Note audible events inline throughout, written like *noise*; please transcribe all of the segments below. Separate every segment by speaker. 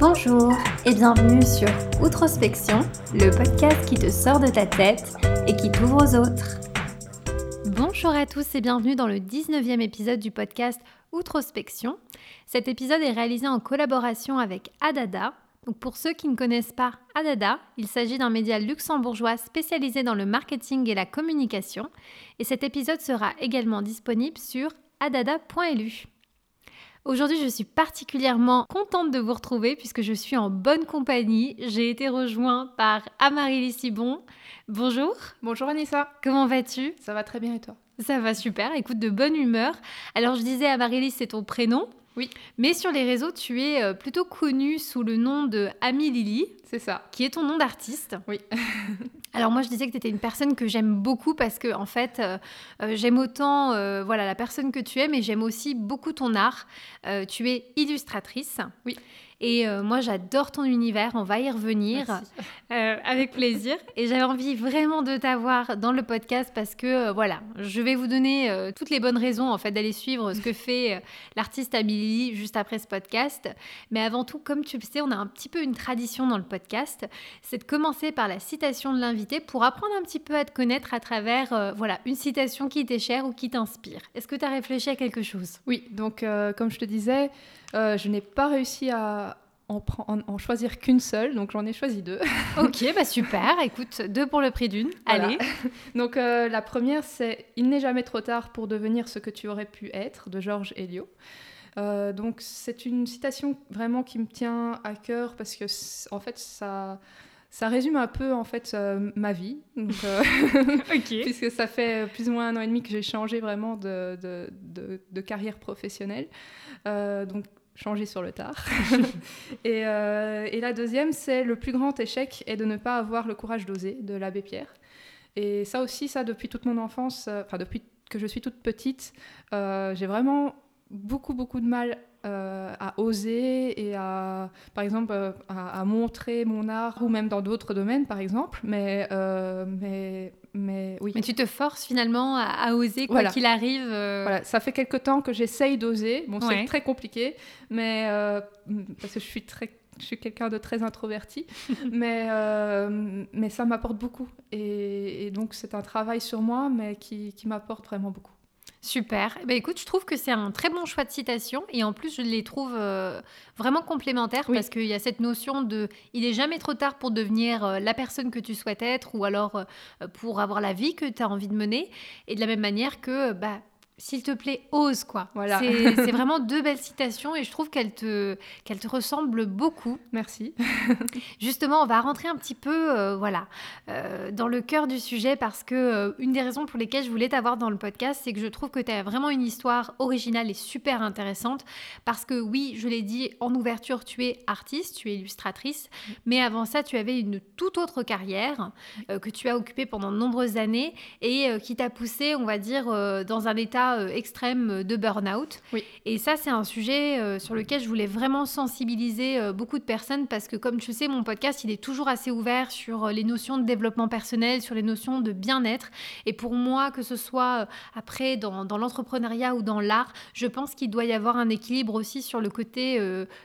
Speaker 1: Bonjour et bienvenue sur Outrospection, le podcast qui te sort de ta tête et qui t'ouvre aux autres. Bonjour à tous et bienvenue dans le 19e épisode du podcast Outrospection. Cet épisode est réalisé en collaboration avec Adada. Donc pour ceux qui ne connaissent pas Adada, il s'agit d'un média luxembourgeois spécialisé dans le marketing et la communication. Et cet épisode sera également disponible sur adada.lu. Aujourd'hui, je suis particulièrement contente de vous retrouver puisque je suis en bonne compagnie. J'ai été rejointe par Amarylie Sibon. Bonjour.
Speaker 2: Bonjour Anissa.
Speaker 1: Comment vas-tu?
Speaker 2: Ça va très bien et toi?
Speaker 1: Ça va super. Écoute, de bonne humeur. Alors, je disais Amarylie, c'est ton prénom.
Speaker 2: Oui.
Speaker 1: Mais sur les réseaux, tu es euh, plutôt connue sous le nom de Ami Lily.
Speaker 2: C'est ça.
Speaker 1: Qui est ton nom d'artiste.
Speaker 2: Oui. *laughs*
Speaker 1: Alors moi je disais que tu étais une personne que j'aime beaucoup parce que en fait euh, euh, j'aime autant voilà la personne que tu es mais j'aime aussi beaucoup ton art. tu es illustratrice.
Speaker 2: Oui.
Speaker 1: Et euh, moi, j'adore ton univers. On va y revenir euh, avec plaisir. Et j'avais envie vraiment de t'avoir dans le podcast parce que, euh, voilà, je vais vous donner toutes les bonnes raisons en fait d'aller suivre ce que fait l'artiste Amélie juste après ce podcast. Mais avant tout, comme tu le sais, on a un petit peu une tradition dans le podcast. C'est de commencer par la citation de l'invité pour apprendre un petit peu à te connaître à travers, voilà, une citation qui t'est chère ou qui t'inspire. Est-ce que tu as réfléchi à quelque chose?
Speaker 2: Oui, donc comme je te disais, je n'ai pas réussi à en, choisir qu'une seule, donc j'en ai choisi deux. *laughs*
Speaker 1: ok, bah super, écoute, deux pour le prix d'une. Allez. *laughs*
Speaker 2: donc euh, la première, c'est Il n'est jamais trop tard pour devenir ce que tu aurais pu être, de Georges Eliot. Euh, donc c'est une citation vraiment qui me tient à cœur parce que en fait ça ça résume un peu en fait euh, ma vie, donc, *laughs* puisque ça fait plus ou moins un an et demi que j'ai changé vraiment de, de, de, de carrière professionnelle. donc changer sur le tard. *laughs* Euh, et, la deuxième, c'est le plus grand échec est de ne pas avoir le courage d'oser, de l'abbé Pierre. Et ça aussi, ça depuis toute mon enfance, euh, enfin depuis que je suis toute petite, euh, j'ai vraiment beaucoup beaucoup de mal à oser et à, par exemple, à, montrer mon art ou même dans d'autres domaines, par exemple. Mais, mais mais oui.
Speaker 1: Mais tu te forces finalement à, oser quoi qu'il arrive.
Speaker 2: Euh. Voilà, ça fait quelque temps que j'essaye d'oser. Bon, c'est très compliqué, mais euh, parce que je suis très je suis quelqu'un de très introverti, *laughs* mais, euh, mais ça m'apporte beaucoup. Et, et donc, c'est un travail sur moi, mais qui, qui m'apporte vraiment beaucoup.
Speaker 1: Super. Eh ben, écoute, je trouve que c'est un très bon choix de citation et en plus, je les trouve euh, vraiment complémentaires parce qu'il y a cette notion de il n'est jamais trop tard pour devenir euh, la personne que tu souhaites être ou alors euh, pour avoir la vie que tu as envie de mener et de la même manière que bah, s'il te plaît, ose quoi. Voilà. *laughs* C'est vraiment deux belles citations et je trouve qu'elles te, qu'elles te ressemblent beaucoup.
Speaker 2: Merci. *laughs*
Speaker 1: Justement, on va rentrer un petit peu, euh, voilà, euh, dans le cœur du sujet parce que euh, une des raisons pour lesquelles je voulais t'avoir dans le podcast, c'est que je trouve que tu as vraiment une histoire originale et super intéressante parce que oui, je l'ai dit en ouverture, tu es artiste, tu es illustratrice, mais avant ça, tu avais une toute autre carrière que tu as occupée pendant de nombreuses années et qui t'a poussé, on va dire, dans un état euh, extrême de burn-out.
Speaker 2: Oui.
Speaker 1: Et ça, c'est un sujet euh, sur lequel je voulais vraiment sensibiliser euh, beaucoup de personnes parce que, comme tu sais, mon podcast, il est toujours assez ouvert sur les notions de développement personnel, sur les notions de bien-être. Et pour moi, que ce soit après dans, dans l'entrepreneuriat ou dans l'art, je pense qu'il doit y avoir un équilibre aussi sur le côté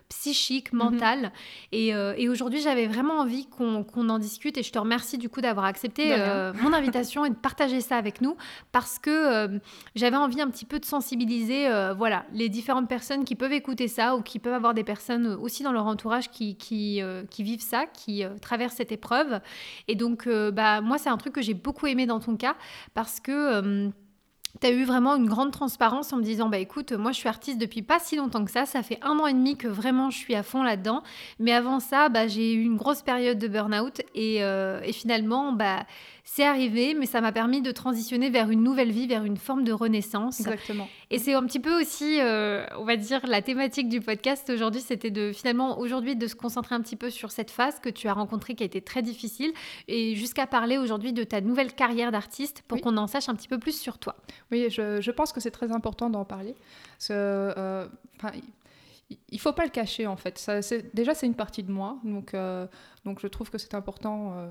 Speaker 1: psychique, mhm. mental. Et, et aujourd'hui, j'avais vraiment envie qu'on en discute et je te remercie du coup d'avoir accepté mon invitation et de partager ça avec nous parce que j'avais envie un petit peu de sensibiliser euh, voilà, les différentes personnes qui peuvent écouter ça ou qui peuvent avoir des personnes aussi dans leur entourage qui, qui, euh, vivent ça, qui euh, traversent cette épreuve. Et donc, bah, moi, c'est un truc que j'ai beaucoup aimé dans ton cas parce que tu as eu vraiment une grande transparence en me disant bah écoute moi je suis artiste depuis pas si longtemps que ça ça fait un an et demi que vraiment je suis à fond là-dedans mais avant ça bah, j'ai eu une grosse période de burn-out et, et finalement bah c'est arrivé, mais ça m'a permis de transitionner vers une nouvelle vie, vers une forme de renaissance.
Speaker 2: Exactement.
Speaker 1: Et c'est un petit peu aussi, euh, on va dire, la thématique du podcast aujourd'hui, c'était de finalement aujourd'hui de se concentrer un petit peu sur cette phase que tu as rencontrée qui a été très difficile et jusqu'à parler aujourd'hui de ta nouvelle carrière d'artiste pour qu'on en sache un petit peu plus sur toi.
Speaker 2: Oui, je, pense que c'est très important d'en parler. Parce euh, il faut pas le cacher en fait. Ça, déjà, c'est une partie de moi, donc, euh, donc je trouve que c'est important euh,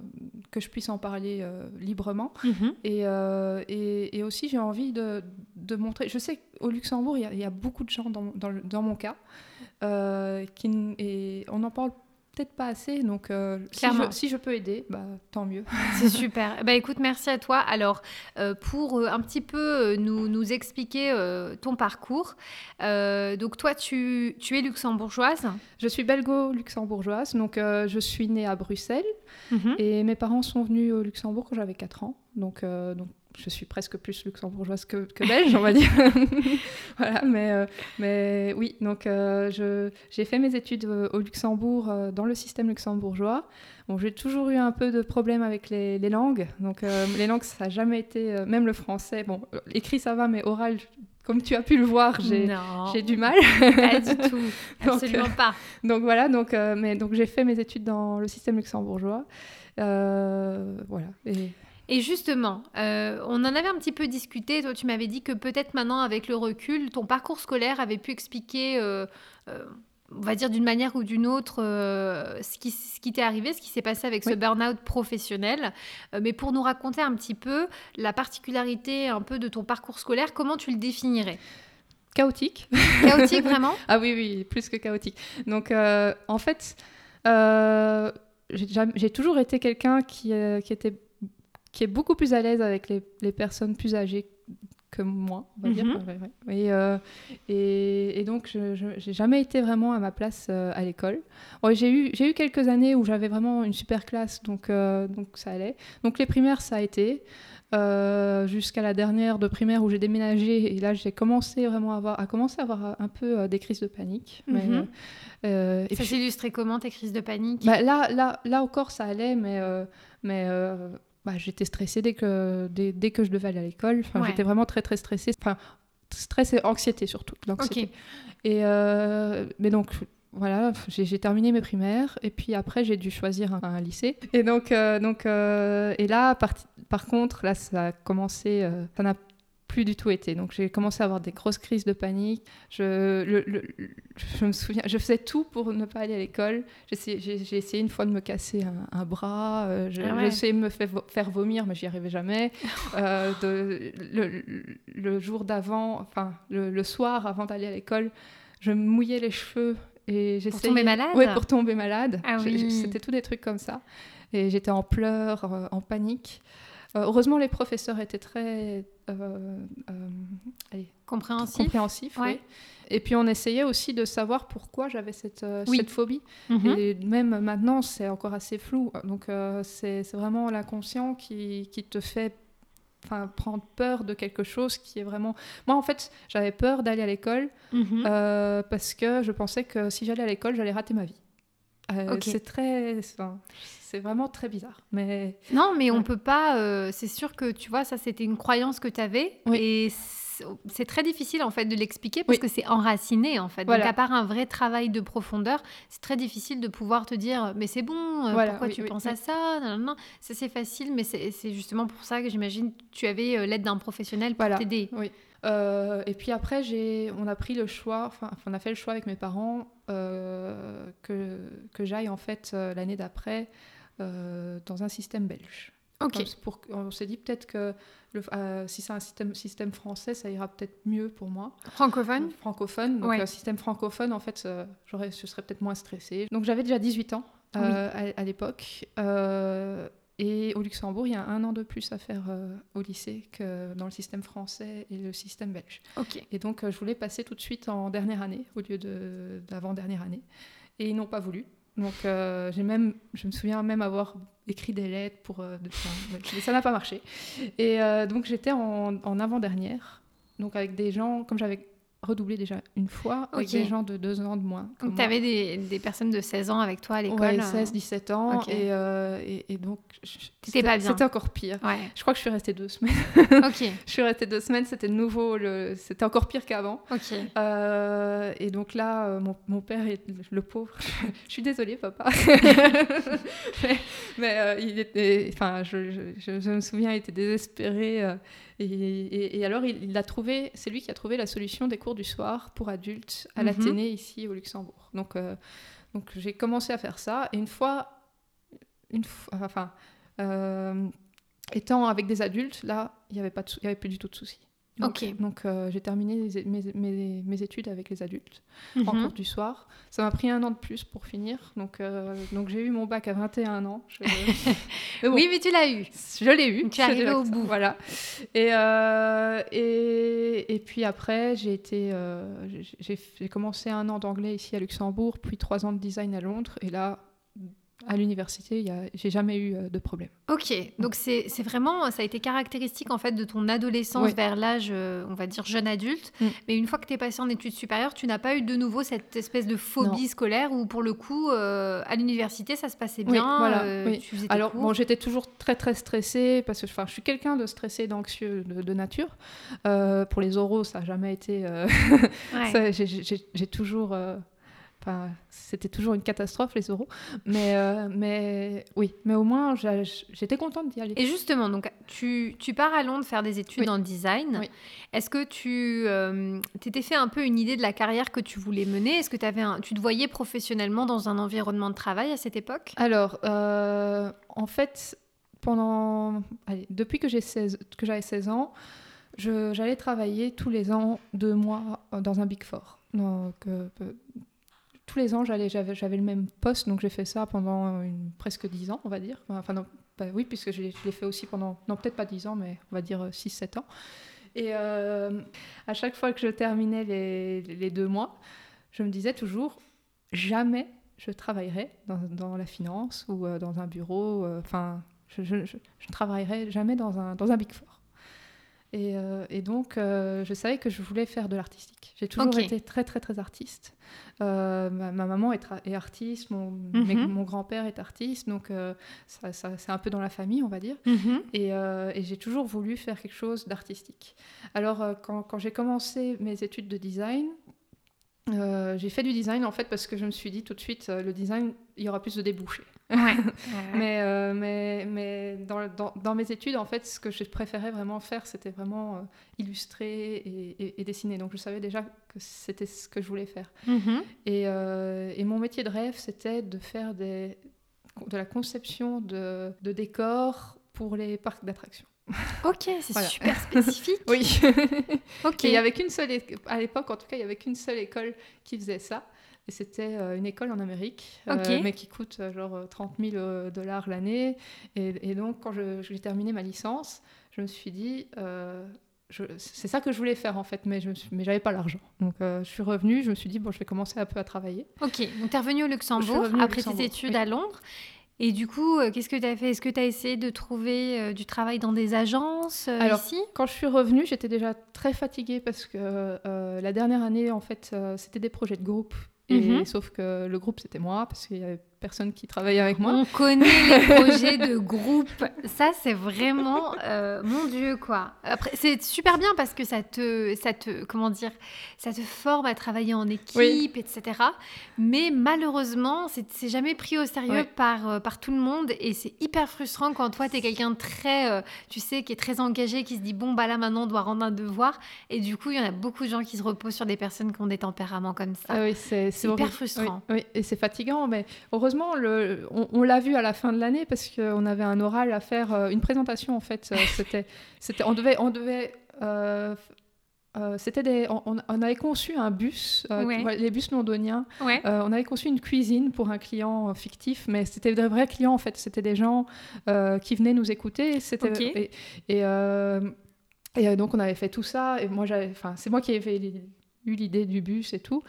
Speaker 2: que je puisse en parler euh, librement. Mhm. et, et, et, aussi, j'ai envie de, de, montrer. Je sais qu'au Luxembourg, il y, a beaucoup de gens dans, dans, dans mon cas qui, et on en parle peut-être pas assez. Donc, euh, si, je, si, je, peux aider, bah, tant mieux. *laughs*
Speaker 1: C'est super. Bah, écoute, merci à toi. Alors, euh, pour euh, un petit peu nous, nous expliquer ton parcours, donc toi, tu, tu, es luxembourgeoise
Speaker 2: Je suis belgo-luxembourgeoise. Donc, je suis née à Bruxelles mhm. et mes parents sont venus au Luxembourg quand j'avais 4 ans. Donc, donc je suis presque plus luxembourgeoise que, belge, on va dire. *laughs* voilà, mais, euh, mais oui, donc euh, j'ai fait mes études euh, au Luxembourg dans le système luxembourgeois. Bon, j'ai toujours eu un peu de problème avec les, les langues. Donc les langues, ça n'a jamais été, même le français, bon, écrit ça va, mais oral, comme tu as pu le voir, j'ai du mal.
Speaker 1: Pas du tout, *laughs* absolument pas.
Speaker 2: Donc voilà, donc, mais, donc j'ai fait mes études dans le système luxembourgeois. voilà. Et...
Speaker 1: Et justement, euh, on en avait un petit peu discuté. Toi, tu m'avais dit que peut-être maintenant, avec le recul, ton parcours scolaire avait pu expliquer, euh, euh, on va dire d'une manière ou d'une autre, ce qui, ce qui t'est arrivé, ce qui s'est passé avec ce burn-out professionnel. mais pour nous raconter un petit peu la particularité un peu de ton parcours scolaire, comment tu le définirais?
Speaker 2: Chaotique.
Speaker 1: Chaotique, vraiment? *laughs*
Speaker 2: Ah oui, oui, plus que chaotique. Donc, en fait, j'ai toujours été quelqu'un qui, qui était qui est beaucoup plus à l'aise avec les, les, personnes plus âgées que moi, on va dire. Mhm. Et, euh, et, et, donc, je n'ai jamais été vraiment à ma place euh, à l'école. j'ai eu, eu quelques années où j'avais vraiment une super classe, donc, euh, donc ça allait. Donc, les primaires, ça a été. jusqu'à la dernière de primaire où j'ai déménagé et là j'ai commencé vraiment à avoir, à commencer à avoir un peu des crises de panique.
Speaker 1: Mhm. ça s'illustrait comment tes crises de panique?
Speaker 2: Bah, là, là, là encore ça allait mais, mais bah, j'étais stressée dès que, dès, dès, que je devais aller à l'école. Enfin, J'étais vraiment très très stressée. Enfin, stress et anxiété surtout. Et euh, mais donc voilà, j'ai terminé mes primaires et puis après j'ai dû choisir un, lycée. Et donc, euh, donc euh, et là par, par, contre là ça a commencé, ça n'a plus du tout été. Donc j'ai commencé à avoir des grosses crises de panique. Je, je me souviens, je faisais tout pour ne pas aller à l'école. J'ai essayé une fois de me casser un, bras. Euh, ah j'ai essayé de me faire, vomir, mais j'y arrivais jamais. *laughs* Euh, de, le, jour d'avant, enfin le, soir avant d'aller à l'école, je me mouillais les cheveux et
Speaker 1: j'essayais. Pour tomber malade.
Speaker 2: Oui, pour tomber malade.
Speaker 1: Ah
Speaker 2: c'était tous des trucs comme ça. Et j'étais en pleurs, euh, en panique. Heureusement, les professeurs étaient très euh,
Speaker 1: euh, compréhensif.
Speaker 2: compréhensif oui. Et puis on essayait aussi de savoir pourquoi j'avais cette, euh, cette phobie. Mhm. Et même maintenant, c'est encore assez flou. Donc c'est vraiment l'inconscient qui, qui, te fait enfin, prendre peur de quelque chose qui est vraiment... Moi, en fait, j'avais peur d'aller à l'école mhm. parce que je pensais que si j'allais à l'école, j'allais rater ma vie. C'est très c'est vraiment très bizarre. Mais
Speaker 1: non, mais on peut pas. Euh, c'est sûr que tu vois, ça c'était une croyance que tu avais et c'est très difficile en fait de l'expliquer parce que c'est enraciné en fait. Donc à part un vrai travail de profondeur, c'est très difficile de pouvoir te dire mais c'est bon, euh, pourquoi tu penses à ça? Non, non, Ça c'est facile, mais c'est justement pour ça que j'imagine tu avais euh, l'aide d'un professionnel pour t'aider.
Speaker 2: Oui. Et puis après, j'ai, on a pris le choix, enfin, on a fait le choix avec mes parents que, que j'aille en fait l'année d'après euh, dans un système belge.
Speaker 1: Ok.
Speaker 2: Pour, on s'est dit peut-être que le, euh, si c'est un système, système français, ça ira peut-être mieux pour moi.
Speaker 1: Francophone?
Speaker 2: Francophone. Donc un système francophone, en fait, euh, je serais peut-être moins stressée. Donc j'avais déjà 18 ans à, l'époque. Et au Luxembourg, il y a un an de plus à faire au lycée que dans le système français et le système belge.
Speaker 1: Ok.
Speaker 2: Et donc je voulais passer tout de suite en dernière année au lieu de, d'avant-dernière année. Et ils n'ont pas voulu. Donc, euh, j'ai même, je me souviens même avoir écrit des lettres pour. Euh, ça n'a pas marché. Et euh, donc, j'étais en, en avant-dernière, donc avec des gens, comme j'avais redoublé déjà une fois avec des gens de deux ans de moins.
Speaker 1: Donc, tu avais des, des, personnes de 16 ans avec toi à l'école
Speaker 2: Ouais, 16, 17 ans. Et, euh, et, et, donc,
Speaker 1: c'était pas bien.
Speaker 2: C'était encore pire.
Speaker 1: Ouais.
Speaker 2: Je crois que je suis restée deux semaines. *laughs*
Speaker 1: ok.
Speaker 2: je suis restée deux semaines, c'était nouveau, le... c'était encore pire qu'avant. Euh, et donc là, euh, mon, mon, père, est, le pauvre, *laughs* je suis désolée, papa. *laughs* mais, mais il était, enfin, je, je, je, me souviens, il était désespéré. Et, alors, il, a trouvé, c'est lui qui a trouvé la solution des cours du soir pour adultes à mhm. l'Athénée ici au Luxembourg. Donc, euh, donc j'ai commencé à faire ça. Et une fois, une fois enfin, euh, étant avec des adultes, là, il n'y avait, pas avait plus du tout de soucis. Donc,
Speaker 1: Ok.
Speaker 2: donc euh, j'ai terminé les- mes, mes- mes études avec les adultes en
Speaker 1: Mhm.
Speaker 2: cours du soir. Ça m'a pris un an de plus pour finir. Donc, euh, donc j'ai eu mon bac à 21 ans. Je- *laughs* Mais bon,
Speaker 1: Oui, mais tu l'as eu.
Speaker 2: je l'ai eu.
Speaker 1: Tu es arrivée au bout.
Speaker 2: Voilà. Et, euh, et, et puis après, j'ai été, j'ai- j'ai j'ai commencé un an d'anglais ici à Luxembourg, puis trois ans de design à Londres. Et là, à l'université, j'ai jamais eu euh, de problème.
Speaker 1: Ok, donc c'est vraiment, ça a été caractéristique en fait de ton adolescence
Speaker 2: Oui.
Speaker 1: vers l'âge, euh, on va dire jeune adulte.
Speaker 2: Mm.
Speaker 1: Mais une fois que tu es passé en études supérieures, tu n'as pas eu de nouveau cette espèce de phobie scolaire où pour le coup, euh, à l'université, ça se passait
Speaker 2: Oui,
Speaker 1: bien.
Speaker 2: voilà,
Speaker 1: euh,
Speaker 2: oui.
Speaker 1: tu tes
Speaker 2: Alors, bon, j'étais toujours très très stressée parce que enfin, je suis quelqu'un de stressé, d'anxieux de, de nature. Euh, pour les oraux, ça n'a jamais été. *laughs*
Speaker 1: Ouais.
Speaker 2: j'ai toujours. Euh, Enfin, c'était toujours une catastrophe les oraux, mais mais mais oui, mais au moins j'étais contente d'y aller.
Speaker 1: Et justement, donc tu, tu pars à Londres faire des études
Speaker 2: Oui.
Speaker 1: en design.
Speaker 2: Oui.
Speaker 1: Est-ce que tu euh, t'étais fait un peu une idée de la carrière que tu voulais mener? Est-ce que avais un, tu te voyais professionnellement dans un environnement de travail à cette époque?
Speaker 2: Alors, euh, en fait, pendant, allez, depuis que j'ai 16 que j'avais 16 ans, j'allais travailler tous les ans deux mois euh, dans un Big Four. Donc, euh, euh, tous les ans, j'avais, le même poste, donc j'ai fait ça pendant presque 10 ans, on va dire. Enfin, non, oui, puisque je l'ai, fait aussi pendant, non, peut-être pas 10 ans, mais on va dire 6-7 ans. Et euh, à chaque fois que je terminais les, deux mois, je me disais toujours, jamais je travaillerai dans, la finance ou euh, dans un bureau. euh, Enfin, je, ne travaillerai jamais dans un Big Four. Et, euh, et donc, euh, je savais que je voulais faire de l'artistique. J'ai toujours été très, très, très artiste. Euh, ma, ma maman est, artiste, mon,
Speaker 1: Mhm.
Speaker 2: mes- mon grand-père est artiste, donc ça, ça- c'est un peu dans la famille, on va dire. Et, euh, et j'ai toujours voulu faire quelque chose d'artistique. Alors, quand, quand j'ai commencé mes études de design, j'ai fait du design en fait parce que je me suis dit tout de suite, le design, il y aura plus de débouchés. *laughs*
Speaker 1: Ouais.
Speaker 2: Mais, euh, mais, mais dans, dans, dans mes études, en fait, ce que je préférais vraiment faire, c'était vraiment euh, illustrer et, et- et dessiner. Donc, je savais déjà que c'était ce que je voulais faire.
Speaker 1: Mhm.
Speaker 2: Et, euh, et mon métier de rêve, c'était de faire des, de la conception de, de décors pour les parcs d'attractions. *laughs*
Speaker 1: Ok, c'est
Speaker 2: Voilà.
Speaker 1: super spécifique. *laughs*
Speaker 2: Oui.
Speaker 1: Ok.
Speaker 2: Et il y avait qu'une seule, à l'époque en tout cas, il y avait qu'une seule école qui faisait ça. Et c'était euh, une école en Amérique, euh, mais qui coûte euh, genre euh, 30 000 euh, dollars l'année. Et, et donc, quand j'ai terminé ma licence, je me suis dit, euh, c'est ça que je voulais faire en fait, mais je mais j'avais pas l'argent. Donc, euh, je suis revenue, je me suis dit, bon, je vais commencer un peu à travailler.
Speaker 1: Ok, donc tu es revenu au Luxembourg
Speaker 2: revenue
Speaker 1: après tes études
Speaker 2: oui.
Speaker 1: à Londres. Et du coup, qu'est-ce que tu as fait? Est-ce que tu as essayé de trouver euh, du travail dans des agences euh,
Speaker 2: Alors,
Speaker 1: ici?
Speaker 2: Quand je suis revenue, j'étais déjà très fatiguée parce que euh, la dernière année, en fait, c'était des projets de groupe. Et,
Speaker 1: Mhm.
Speaker 2: Sauf que le groupe, c'était moi, parce qu'il y avait qui travaillait avec moi.
Speaker 1: On connaît les projets de groupe. Ça, c'est vraiment, euh, mon Dieu, quoi. Après, c'est super bien parce que ça te, ça te, comment dire, ça te forme à travailler en équipe,
Speaker 2: Oui.
Speaker 1: etc. Mais malheureusement, c'est jamais pris au sérieux par, euh, par tout le monde et c'est hyper frustrant quand toi, tu es quelqu'un de très, euh, tu sais, qui est très engagé, qui se dit, bon, bah là, maintenant, on doit rendre un devoir. Et du coup, il y en a beaucoup de gens qui se reposent sur des personnes qui ont des tempéraments comme ça.
Speaker 2: Ah oui, c'est
Speaker 1: hyper frustrant.
Speaker 2: Oui, oui, et c'est fatigant, mais heureusement, le, on, on l'a vu à la fin de l'année parce qu'on avait un oral à faire, euh, une présentation en fait. euh, C'était, *laughs* c'était, on devait, on devait. euh, euh, c'était des, on, avait conçu un bus, euh,
Speaker 1: Ouais.
Speaker 2: les bus londoniens.
Speaker 1: Ouais.
Speaker 2: Euh, on avait conçu une cuisine pour un client fictif, mais c'était des vrais clients en fait. C'était des gens qui venaient nous écouter. C'était et, et, et, donc on avait fait tout ça. Et moi, j'avais, c'est moi qui avais eu l'idée du bus et tout.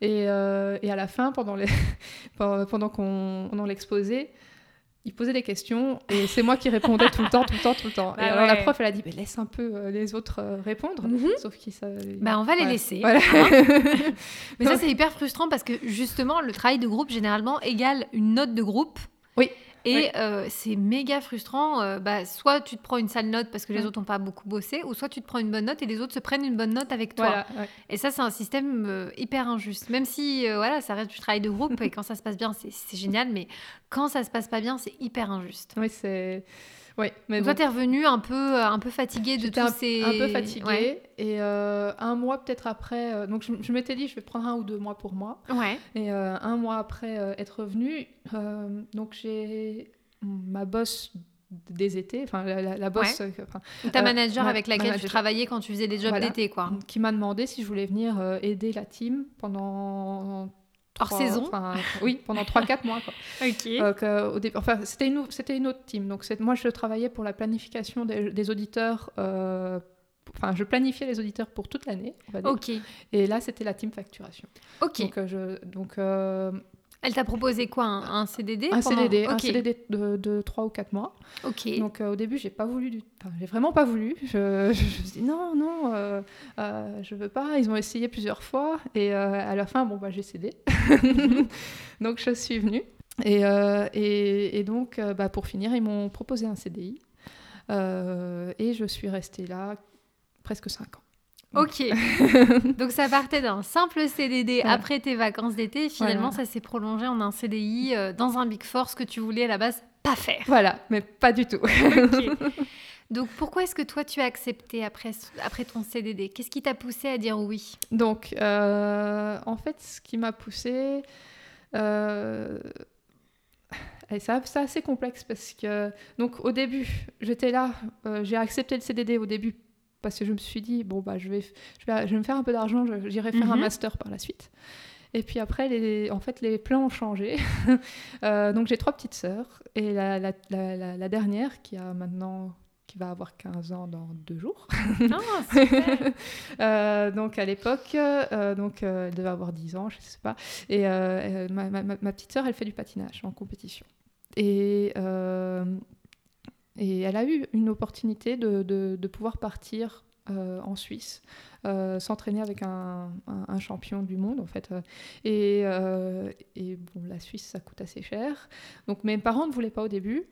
Speaker 2: Et, euh, et à la fin, pendant les, *laughs* pendant qu'on l'exposé. Il posait des questions et c'est moi qui répondais tout le temps, tout le temps, tout le temps.
Speaker 1: Bah
Speaker 2: et alors la prof, elle a dit, mais laisse un peu euh, les autres euh, répondre.
Speaker 1: Mhm.
Speaker 2: Sauf qu'ils savaient-
Speaker 1: Bah, on va les laisser.
Speaker 2: Voilà. *laughs*
Speaker 1: Mais ça, c'est hyper frustrant parce que justement, le travail de groupe, généralement, égale une note de groupe.
Speaker 2: Oui.
Speaker 1: Et
Speaker 2: Oui.
Speaker 1: euh, c'est méga frustrant. euh, bah, soit tu te prends une sale note parce que les
Speaker 2: Mm.
Speaker 1: autres n'ont pas beaucoup bossé, ou soit tu te prends une bonne note et les autres se prennent une bonne note avec toi.
Speaker 2: Voilà, ouais.
Speaker 1: Et ça, c'est un système euh, hyper injuste. Même si, voilà, ça reste du travail de groupe et quand ça se passe bien, c'est c'est génial. Mais quand ça se passe pas bien, c'est hyper injuste.
Speaker 2: Oui, c'est. Oui, mais
Speaker 1: Donc toi, t'es revenu un peu, euh, un peu fatigué de tous
Speaker 2: un,
Speaker 1: ces...
Speaker 2: un peu fatiguée.
Speaker 1: Ouais.
Speaker 2: Et euh, un mois peut-être après, euh, donc je, je m'étais dit, je vais prendre un ou deux mois pour moi.
Speaker 1: Ouais.
Speaker 2: Et euh, un mois après être revenue, donc j'ai ma boss des étés, enfin la, la, boss, euh,
Speaker 1: ta manager avec laquelle tu travaillais quand tu faisais des jobs d'été, quoi.
Speaker 2: Qui m'a demandé si je voulais venir aider la team pendant
Speaker 1: Hors saison
Speaker 2: Oui, *laughs* pendant 3-4 mois.
Speaker 1: Quoi. ok.
Speaker 2: Euh, au enfin, c'était une, une autre team. Donc, moi, je travaillais pour la planification des, auditeurs. Euh, enfin, je planifiais les auditeurs pour toute l'année.
Speaker 1: Ok.
Speaker 2: Et là, c'était la team facturation.
Speaker 1: Ok.
Speaker 2: Donc, euh, je, donc
Speaker 1: elle t'a proposé quoi un, CDD
Speaker 2: Un CDD, un CDD de, de 3 ou 4 mois.
Speaker 1: Ok.
Speaker 2: Donc euh, au début, j'ai pas voulu, du... enfin, j'ai vraiment pas voulu. Je, me suis dit non, non, euh, euh, je veux pas. Ils ont essayé plusieurs fois et euh, à la fin, bon bah j'ai cédé. *laughs* donc je suis venue et, et, et donc bah, pour finir, ils m'ont proposé un CDI et je suis restée là presque 5 ans.
Speaker 1: Ok. *laughs* Donc ça partait d'un simple CDD après tes vacances d'été. Finalement, ça s'est prolongé en un CDI euh, dans un Big Four, ce que tu voulais à la base pas faire.
Speaker 2: Voilà, mais pas du tout. *laughs*
Speaker 1: Donc pourquoi est-ce que toi tu as accepté après, après ton CDD Qu'est-ce qui t'a poussé à dire oui?
Speaker 2: Donc euh, en fait, ce qui m'a poussé... Euh... C'est assez complexe parce que, donc au début, j'étais là, euh, j'ai accepté le CDD au début parce que je me suis dit, bon, bah, je, vais, je, vais, je vais me faire un peu d'argent, j'irai faire un mhm. master par la suite. Et puis après, les, en fait, les plans ont changé. *laughs* Euh, donc j'ai trois petites sœurs. Et la, la, la, dernière, qui a maintenant qui va avoir 15 ans dans deux jours. *laughs*
Speaker 1: Oh,
Speaker 2: euh, donc à l'époque, euh, donc elle devait avoir 10 ans, je ne sais pas. Et ma, ma, ma, petite sœur, elle fait du patinage en compétition. Et et elle a eu une opportunité de, de, pouvoir partir euh, en Suisse, euh, s'entraîner avec un, un, champion du monde en fait. Et, euh, et, bon, la Suisse, ça coûte assez cher. Donc mes parents ne voulaient pas au début.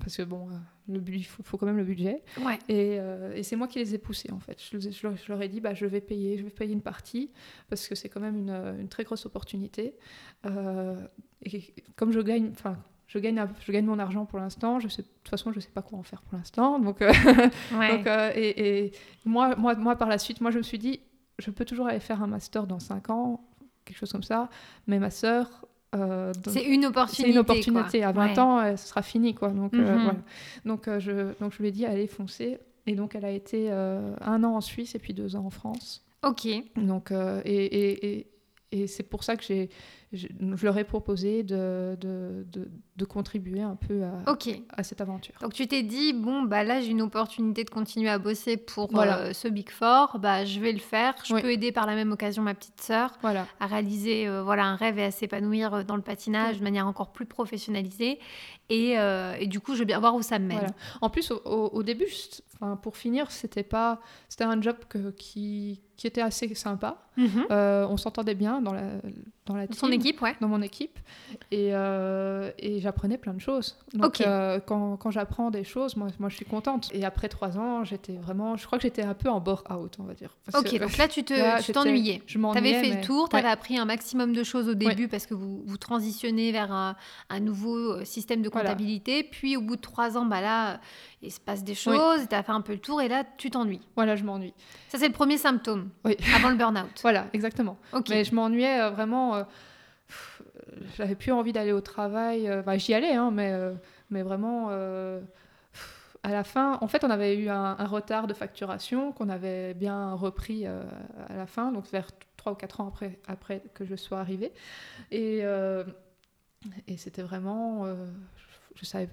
Speaker 2: Parce que bon, il faut, faut, quand même le budget.
Speaker 1: Ouais.
Speaker 2: Et, et c'est moi qui les ai poussés en fait. Je, je, leur ai dit, bah, je vais payer, je vais payer une partie parce que c'est quand même une, une, très grosse opportunité. et comme je gagne, enfin je gagne, je gagne mon argent pour l'instant. Je sais, de toute façon, je ne sais pas quoi en faire pour l'instant. Donc, euh, *laughs* donc euh, et, et, moi, moi, moi, par la suite, moi, je me suis dit, je peux toujours aller faire un master dans 5 ans, quelque chose comme ça. Mais ma sœur,
Speaker 1: euh, c'est une opportunité.
Speaker 2: C'est une opportunité. À 20 ans, ce sera fini, quoi. Donc, mhm. voilà. donc, je, donc, je lui ai dit, allez, foncez. Et donc, elle a été un an en Suisse et puis deux ans en France.
Speaker 1: Ok.
Speaker 2: Donc, et, et, et, et c'est pour ça que j'ai je, leur ai proposé de, de, de, contribuer un peu à, à, cette aventure.
Speaker 1: Donc tu t'es dit, bon, bah là j'ai une opportunité de continuer à bosser pour euh, ce Big Four, bah, je vais le faire. Je peux aider par la même occasion ma petite sœur
Speaker 2: voilà.
Speaker 1: à réaliser euh, voilà, un rêve et à s'épanouir euh, dans le patinage de manière encore plus professionnalisée. Et, et, du coup, je veux bien voir où ça me mène.
Speaker 2: En plus, au, au, début, enfin, pour finir, c'était pas, c'était un job que, qui, qui était assez sympa. Mhm. on s'entendait bien dans la, dans la
Speaker 1: team équipe, ouais.
Speaker 2: Dans mon équipe. Et, euh, et j'apprenais plein de choses. Donc, euh, quand, quand j'apprends des choses, moi, moi, je suis contente. Et après trois ans, j'étais vraiment. Je crois que j'étais un peu en bore-out, on va dire.
Speaker 1: ok, donc là, tu t'ennuyais. Tu avais fait le tour, tu avais appris un maximum de choses au début parce que vous, vous transitionnez vers un, un nouveau euh, système de comptabilité. Puis, au bout de trois ans, bah là, il se passe des choses, tu as fait un peu le tour et là, tu t'ennuies.
Speaker 2: Voilà, je m'ennuie.
Speaker 1: Ça, c'est le premier symptôme
Speaker 2: oui.
Speaker 1: avant le burn-out. *laughs*
Speaker 2: voilà, exactement. Mais je m'ennuyais vraiment j'avais plus envie d'aller au travail. Euh, j'y allais, hein, mais, euh, mais vraiment, euh, à la fin, en fait, on avait eu un, retard de facturation qu'on avait bien repris à la fin, donc vers 3 ou 4 ans après, après que je sois arrivée. Et, et c'était vraiment. je savais.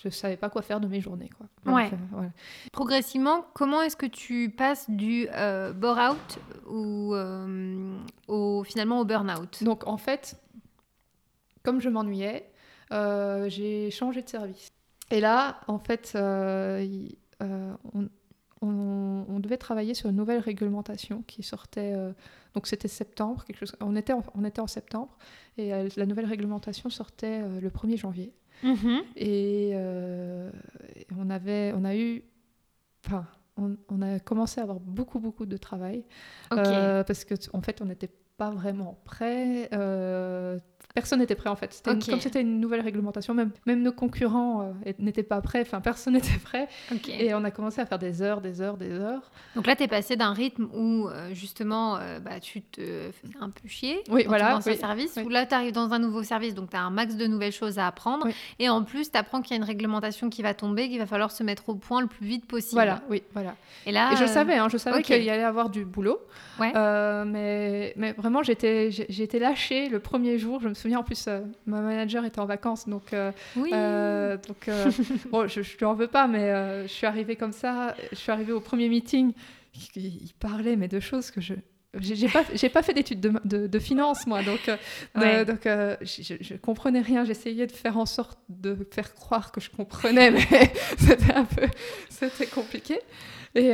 Speaker 2: Je, savais pas quoi faire de mes journées. Quoi.
Speaker 1: ouais. Progressivement, comment est-ce que tu passes du bore-out ou au, finalement au burn-out
Speaker 2: Donc en fait, comme je m'ennuyais, euh, j'ai changé de service. Et là, en fait, euh, euh, on, devait travailler sur une nouvelle réglementation qui sortait. donc c'était septembre, quelque chose. On était en, on était en septembre et la nouvelle réglementation sortait le 1er janvier.
Speaker 1: Mm-hmm.
Speaker 2: Et, on avait, on a eu, enfin, on, a commencé à avoir beaucoup beaucoup de travail parce que en fait on n'était pas vraiment prêt personne n'était prêt en fait. C'était une-
Speaker 1: Ok.
Speaker 2: comme c'était une nouvelle réglementation, même, même nos concurrents euh, n'étaient pas prêts, enfin personne *laughs* n'était prêt. Et on a commencé à faire des heures, des heures, des heures.
Speaker 1: Donc là, tu es passé d'un rythme où euh, justement euh, bah, tu te fais un peu chier
Speaker 2: Oui,
Speaker 1: dans
Speaker 2: voilà, oui,
Speaker 1: service,
Speaker 2: oui.
Speaker 1: où là, tu arrives dans un nouveau service, donc tu as un max de nouvelles choses à apprendre.
Speaker 2: Oui.
Speaker 1: Et en plus, tu apprends qu'il y a une réglementation qui va tomber, qu'il va falloir se mettre au point le plus vite possible.
Speaker 2: Voilà, oui, voilà.
Speaker 1: Et là,
Speaker 2: Et je savais, hein, je savais
Speaker 1: ok.
Speaker 2: qu'il y allait avoir du boulot.
Speaker 1: Ouais.
Speaker 2: Mais, mais vraiment, j'étais été lâchée le premier jour. Je me souviens, en plus, euh, ma manager était en vacances. Donc, euh,
Speaker 1: Oui.
Speaker 2: euh, donc *laughs* bon, je ne lui en veux pas, mais je suis arrivée comme ça. Je suis arrivée au premier meeting. Il, il parlait, mais de choses que je. J'ai pas, j'ai pas fait d'études de, de, de finance, moi, donc,
Speaker 1: Ouais.
Speaker 2: donc je, je- je comprenais rien. J'essayais de faire en sorte de faire croire que je comprenais, mais *laughs* c'était un peu, c'était compliqué. Et,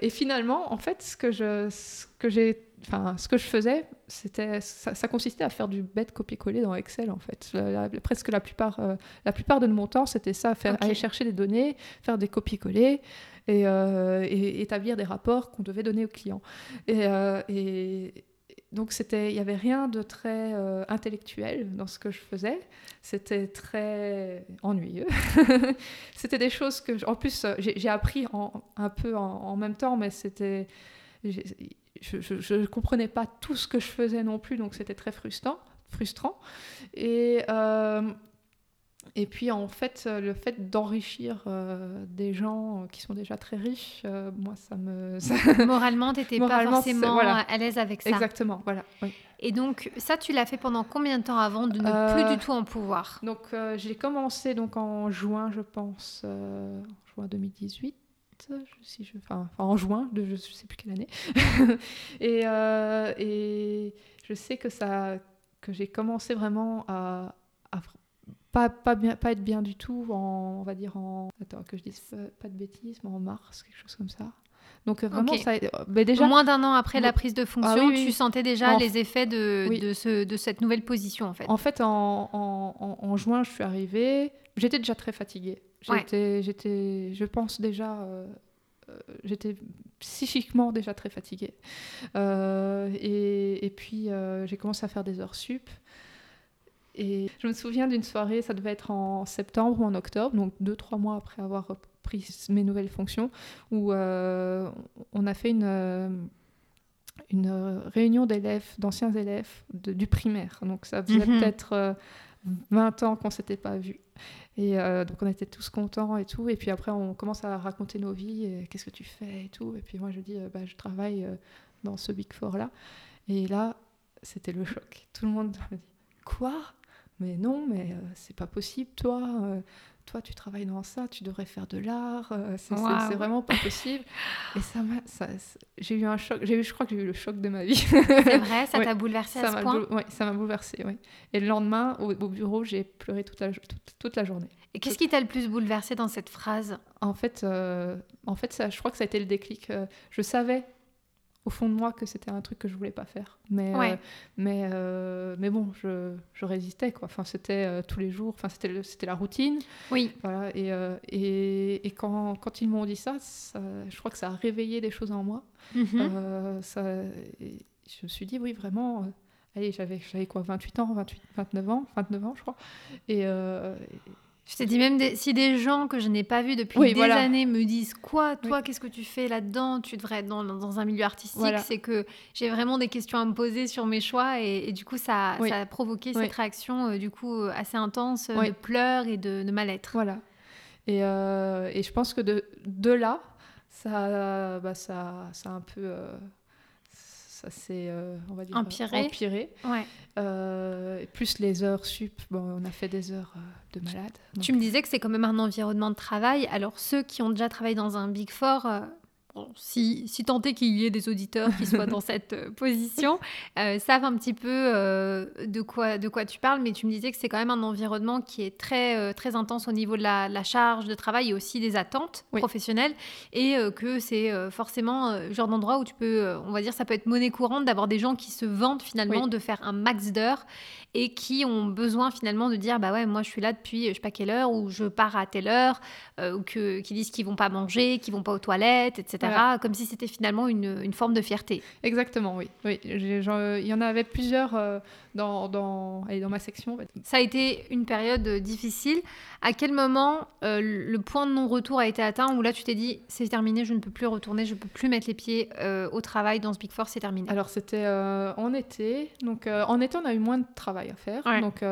Speaker 2: et finalement, en fait, ce que je, ce que j'ai, enfin, ce que je faisais, c'était, ça, ça consistait à faire du bête copier-coller dans Excel, en fait. La- la- presque la plupart, euh, la plupart de mon temps, c'était ça, faire, aller chercher des données, faire des copier-coller et, euh, et établir des rapports qu'on devait donner aux clients. Et, euh, et donc c'était, il y avait rien de très intellectuel dans ce que je faisais. C'était très ennuyeux. *laughs* c'était des choses que, je- en plus, j'ai appris en- un peu en, en même temps, mais c'était, je ne comprenais pas tout ce que je faisais non plus, donc c'était très frustrant. frustrant. Et, euh, et puis en fait, le fait d'enrichir euh, des gens qui sont déjà très riches, euh, moi, ça me... *laughs* ça- *laughs*
Speaker 1: Moralement, tu n'étais pas forcément
Speaker 2: voilà.
Speaker 1: à l'aise avec ça.
Speaker 2: Exactement, voilà. oui.
Speaker 1: Et donc, ça, tu l'as fait pendant combien de temps avant de ne plus du tout en pouvoir?
Speaker 2: Donc j'ai commencé donc en juin, je pense, en juin 2018. Je, si je, enfin, enfin, en juin, de, je ne sais plus quelle année. *laughs* et, euh, et je sais que ça, que j'ai commencé vraiment à, à pas, pas, bien, pas être bien du tout en, on va dire en, attends que je dise pas, de bêtises, mais en mars, quelque chose comme ça. Donc euh, vraiment, ça, mais déjà,
Speaker 1: Moins d'un an après la prise de fonction,
Speaker 2: oui, oui.
Speaker 1: tu sentais déjà
Speaker 2: En-
Speaker 1: les effets de,
Speaker 2: Oui.
Speaker 1: de, ce, de cette nouvelle position, en fait.
Speaker 2: En fait, en- en juin, je suis arrivée. J'étais déjà très fatiguée.
Speaker 1: Ouais.
Speaker 2: J'étais, j'étais, je pense déjà, euh, euh, j'étais psychiquement déjà très fatiguée. Euh, et, et puis, euh, j'ai commencé à faire des heures sup. Et je me souviens d'une soirée, ça devait être en septembre ou en octobre, donc deux, trois mois après avoir pris mes nouvelles fonctions, où on a fait une, une réunion d'élèves, d'anciens élèves de- du primaire. Donc ça faisait
Speaker 1: Mhm.
Speaker 2: peut-être 20 ans qu'on s'était pas vus. Et euh, donc on était tous contents et tout. Et puis après on commence à raconter nos vies, qu'est-ce que tu fais et tout. Et puis moi je dis, euh, bah, je travaille euh, dans ce Big Four là. Et là, c'était le choc. Tout le monde me dit, quoi? Mais non, mais c'est pas possible, toi. Toi, tu travailles dans ça, tu devrais faire de l'art. euh, c'est vraiment pas possible. *laughs* Et ça m'a, ça- j'ai eu un choc. J'ai eu, je crois que j'ai eu le choc de ma vie.
Speaker 1: C'est vrai, ça
Speaker 2: Ouais.
Speaker 1: t'a bouleversé à ce point
Speaker 2: boule- ouais, ça m'a bouleversée, ouais. Et le lendemain, au, au bureau, j'ai pleuré toute la, toute la journée.
Speaker 1: Et qu'est-ce qui t'a le plus bouleversé dans cette phrase?
Speaker 2: En fait, euh, en fait ça, je crois que ça a été le déclic. Euh, je savais au fond de moi que c'était un truc que je voulais pas faire. Mais,
Speaker 1: Ouais.
Speaker 2: euh, mais, euh, mais bon, je, je résistais. Quoi. Enfin, c'était euh, tous les jours, enfin, c'était, c'était la routine.
Speaker 1: Oui,
Speaker 2: Voilà, et, et, et quand, quand ils m'ont dit ça, ça, je crois que ça a réveillé des choses en moi.
Speaker 1: Mhm.
Speaker 2: Ça, je me suis dit, oui, vraiment. allez, j'avais, j'avais quoi, 28 ans, 28, 29 ans, 29 ans, je crois. Et,
Speaker 1: Je t'ai dit même des- si des gens que je n'ai pas vus depuis
Speaker 2: Oui,
Speaker 1: des
Speaker 2: voilà.
Speaker 1: années me disent quoi, toi, qu'est-ce que tu fais là-dedans? Tu devrais être dans, dans un milieu artistique.
Speaker 2: Voilà.
Speaker 1: C'est que j'ai vraiment des questions à me poser sur mes choix et, et du coup ça,
Speaker 2: Oui.
Speaker 1: ça a provoqué cette réaction euh, du coup euh, assez intense euh, de pleurs et de, de mal-être.
Speaker 2: Voilà. Et, euh, et je pense que de, de là, ça, bah, ça, ça a un peu. Ça s'est, euh, on va dire,
Speaker 1: Empiré.
Speaker 2: empiré.
Speaker 1: Ouais.
Speaker 2: Euh, plus les heures sup, bon, on a fait des heures euh, de malade.
Speaker 1: Tu me disais que c'est quand même un environnement de travail. Alors ceux qui ont déjà travaillé dans un Big Four, bon, si, si tant est qu'il y ait des auditeurs qui soient dans *laughs* cette euh, position, euh, savent un petit peu euh, de, quoi, de quoi tu parles, mais tu me disais que c'est quand même un environnement qui est très, euh, très intense au niveau de la, la charge de travail et aussi des attentes
Speaker 2: Oui.
Speaker 1: professionnelles, et que c'est forcément le genre d'endroit où tu peux, on va dire, ça peut être monnaie courante d'avoir des gens qui se vantent finalement
Speaker 2: Oui.
Speaker 1: de faire un max d'heures et qui ont besoin finalement de dire bah ouais moi je suis là depuis je sais pas quelle heure ou je pars à telle heure euh, ou que qui disent qu'ils vont pas manger qu'ils vont pas aux toilettes etc comme si c'était finalement une, une, forme de fierté.
Speaker 2: Exactement, oui. oui. il y en avait plusieurs euh, dans, dans, dans ma section.
Speaker 1: Ça a été une période difficile. À quel moment euh, le point de non-retour a été atteint où là tu t'es dit c'est terminé, je ne peux plus retourner, je ne peux plus mettre les pieds au travail dans ce Big Four, c'est terminé
Speaker 2: Alors c'était en été. Donc en été, on a eu moins de travail à faire. Donc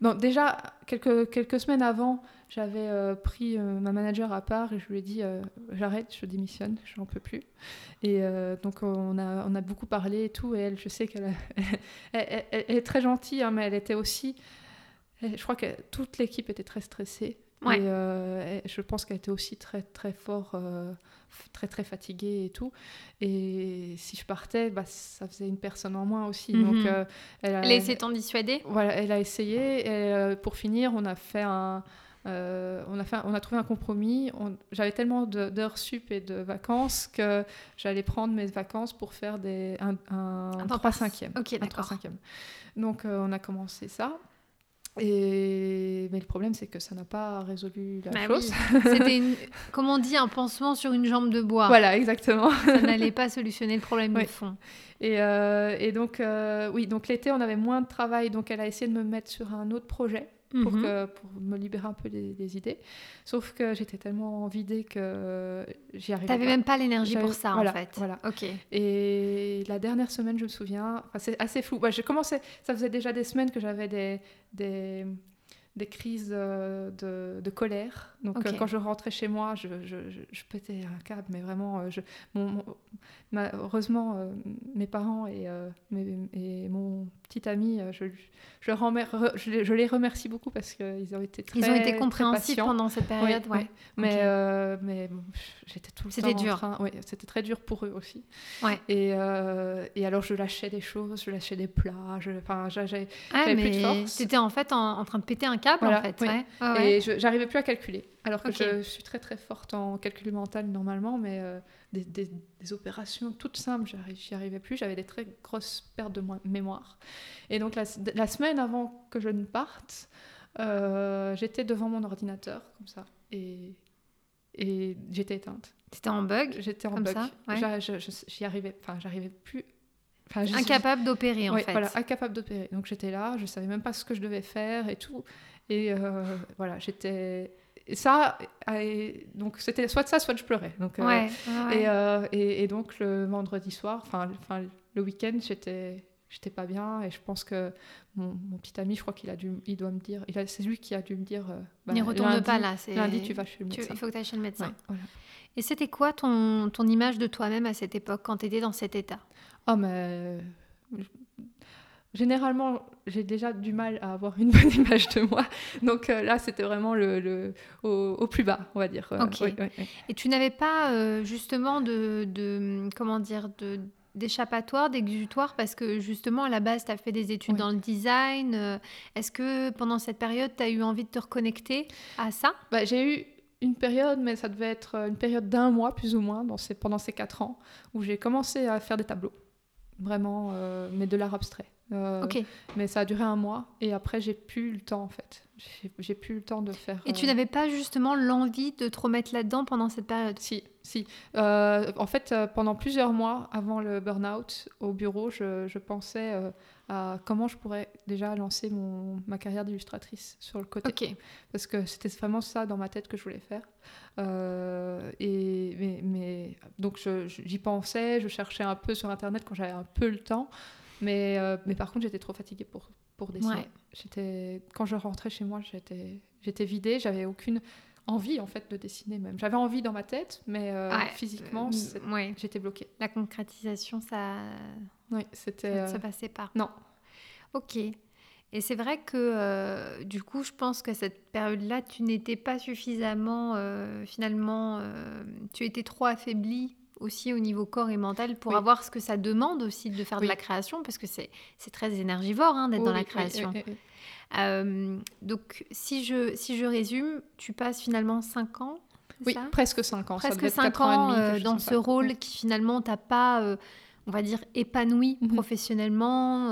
Speaker 2: Bon, déjà, quelques, quelques semaines avant, j'avais euh, pris euh, ma manager à part et je lui ai dit euh, j'arrête, je démissionne, je n'en peux plus. Et donc on a, on a beaucoup parlé et tout. Et elle, je sais qu'elle *laughs* elle, est très gentille, hein, mais elle était aussi. Je crois que toute l'équipe était très stressée. Et, je pense qu'elle était aussi très très fort très très fatiguée et tout. Et si je partais, bah, ça faisait une personne en moins aussi. Donc,
Speaker 1: mhm. euh, elle, a, essayé de t'en dissuader
Speaker 2: Voilà, elle a essayé. Et euh, pour finir, on a fait un. Euh, on, a fait, on a trouvé un compromis. J'avais tellement d'heures sup et de vacances que j'allais prendre mes vacances pour faire des, un, un, 3 5
Speaker 1: Ok, d'accord.
Speaker 2: Donc on a commencé ça. Et mais le problème, c'est que ça n'a pas résolu la bah chose. *laughs*
Speaker 1: C'était, comme on dit, un pansement sur une jambe de bois.
Speaker 2: Voilà, exactement.
Speaker 1: ça n'allait pas solutionner le problème de fond.
Speaker 2: Et, euh, et donc, euh, oui, donc l'été, on avait moins de travail, donc elle a essayé de me mettre sur un autre projet pour, mhm. que, pour me libérer un peu des, idées. Sauf que j'étais tellement vidée que j'y arrivais
Speaker 1: T'avais même pas l'énergie pour ça,
Speaker 2: en
Speaker 1: fait.
Speaker 2: Voilà. Ok. Et la dernière semaine, je me souviens, c'est assez flou. Bah, j'ai commencé, ça faisait déjà des semaines que j'avais des, des, des crises euh, de, de colère. Donc, euh, quand je rentrais chez moi, je, je, je, pétais un câble, mais vraiment, euh, je, mon, heureusement, mes parents et, et mon petit ami, je, je, les remercie beaucoup parce qu'ils ont été très
Speaker 1: Ils ont été compréhensifs pendant cette période,
Speaker 2: ouais. Mais, euh, mais j'étais tout le temps.
Speaker 1: C'était dur.
Speaker 2: Oui, c'était très dur pour eux aussi.
Speaker 1: Ouais.
Speaker 2: Et, euh, et alors, je lâchais des choses, je lâchais des plats, enfin, j'avais
Speaker 1: ah, plus de force. C'était en fait en, train de péter un câble, en fait.
Speaker 2: Et j'arrivais plus à calculer. Alors que je, suis très très forte en calcul mental normalement, mais euh, des, des, opérations toutes simples, j'y arrivais plus. J'avais des très grosses pertes de mémoire. Et donc la, la semaine avant que je ne parte, euh, j'étais devant mon ordinateur comme ça et, et j'étais éteinte.
Speaker 1: T'étais en bug
Speaker 2: J'étais en bug. J'y arrivais, enfin j'arrivais plus.
Speaker 1: incapable d'opérer en fait.
Speaker 2: Voilà, incapable d'opérer. Donc j'étais là, je savais même pas ce que je devais faire et tout. Et euh, voilà, j'étais ça, donc c'était soit ça, soit je pleurais. Donc,
Speaker 1: euh,
Speaker 2: euh, Et, et, donc le vendredi soir, enfin le week-end, j'étais j'étais pas bien et je pense que mon, mon, petit ami, je crois qu'il a dû, il doit me dire, c'est lui qui a dû me dire. Euh,
Speaker 1: bah, ne retourne pas là.
Speaker 2: Lundi, tu vas chez le médecin.
Speaker 1: il faut que tu ailles chez le médecin. Et c'était quoi ton, ton image de toi-même à cette époque, quand tu étais dans cet état?
Speaker 2: Oh, mais généralement, j'ai déjà du mal à avoir une *laughs* bonne image de moi. Donc euh, là, c'était vraiment le, le au, plus bas, on va dire.
Speaker 1: Euh, Et tu n'avais pas euh, justement de, de, comment dire, de d'échappatoire, d'exutoire, parce que justement, à la base, tu as fait des études dans le design. Est-ce que pendant cette période, tu as eu envie de te reconnecter à ça?
Speaker 2: Bah, J'ai eu une période, mais ça devait être une période d'un mois, plus ou moins, dans ces, pendant ces quatre ans, où j'ai commencé à faire des tableaux, vraiment, mais de l'art abstrait.
Speaker 1: Euh,
Speaker 2: mais ça a duré un mois et après j'ai plus le temps en fait. J'ai plus le temps de faire.
Speaker 1: Et tu euh, n'avais pas justement l'envie de te remettre là-dedans pendant cette période?
Speaker 2: Si, si. Euh, en fait, pendant plusieurs mois avant le burn-out au bureau, je, je pensais à comment je pourrais déjà lancer mon, ma carrière d'illustratrice sur le côté. Parce que c'était vraiment ça dans ma tête que je voulais faire. et mais, mais donc j'y pensais, je cherchais un peu sur internet quand j'avais un peu le temps. Mais, euh, mais par contre, j'étais trop fatiguée pour, pour dessiner. J'étais, quand je rentrais chez moi, j'étais, j'étais vidée, j'avais aucune envie en fait de dessiner même. J'avais envie dans ma tête, mais euh, physiquement, euh, j'étais bloquée.
Speaker 1: La concrétisation, ça,
Speaker 2: oui, c'était,
Speaker 1: ça, passait pas.
Speaker 2: Non.
Speaker 1: Ok. Et c'est vrai que du coup, je pense que cette période-là, tu n'étais pas suffisamment, finalement, tu étais trop affaiblie aussi au niveau corps et mental pour avoir ce que ça demande aussi de faire de la création parce que c'est très énergivore hein, d'être dans la création. Euh, donc si je, si je résume, tu passes finalement 5 ans
Speaker 2: Oui, presque 5 ans.
Speaker 1: Presque 5 ans euh, dans ce rôle qui finalement t'a pas, euh, on va dire, épanoui mhm. professionnellement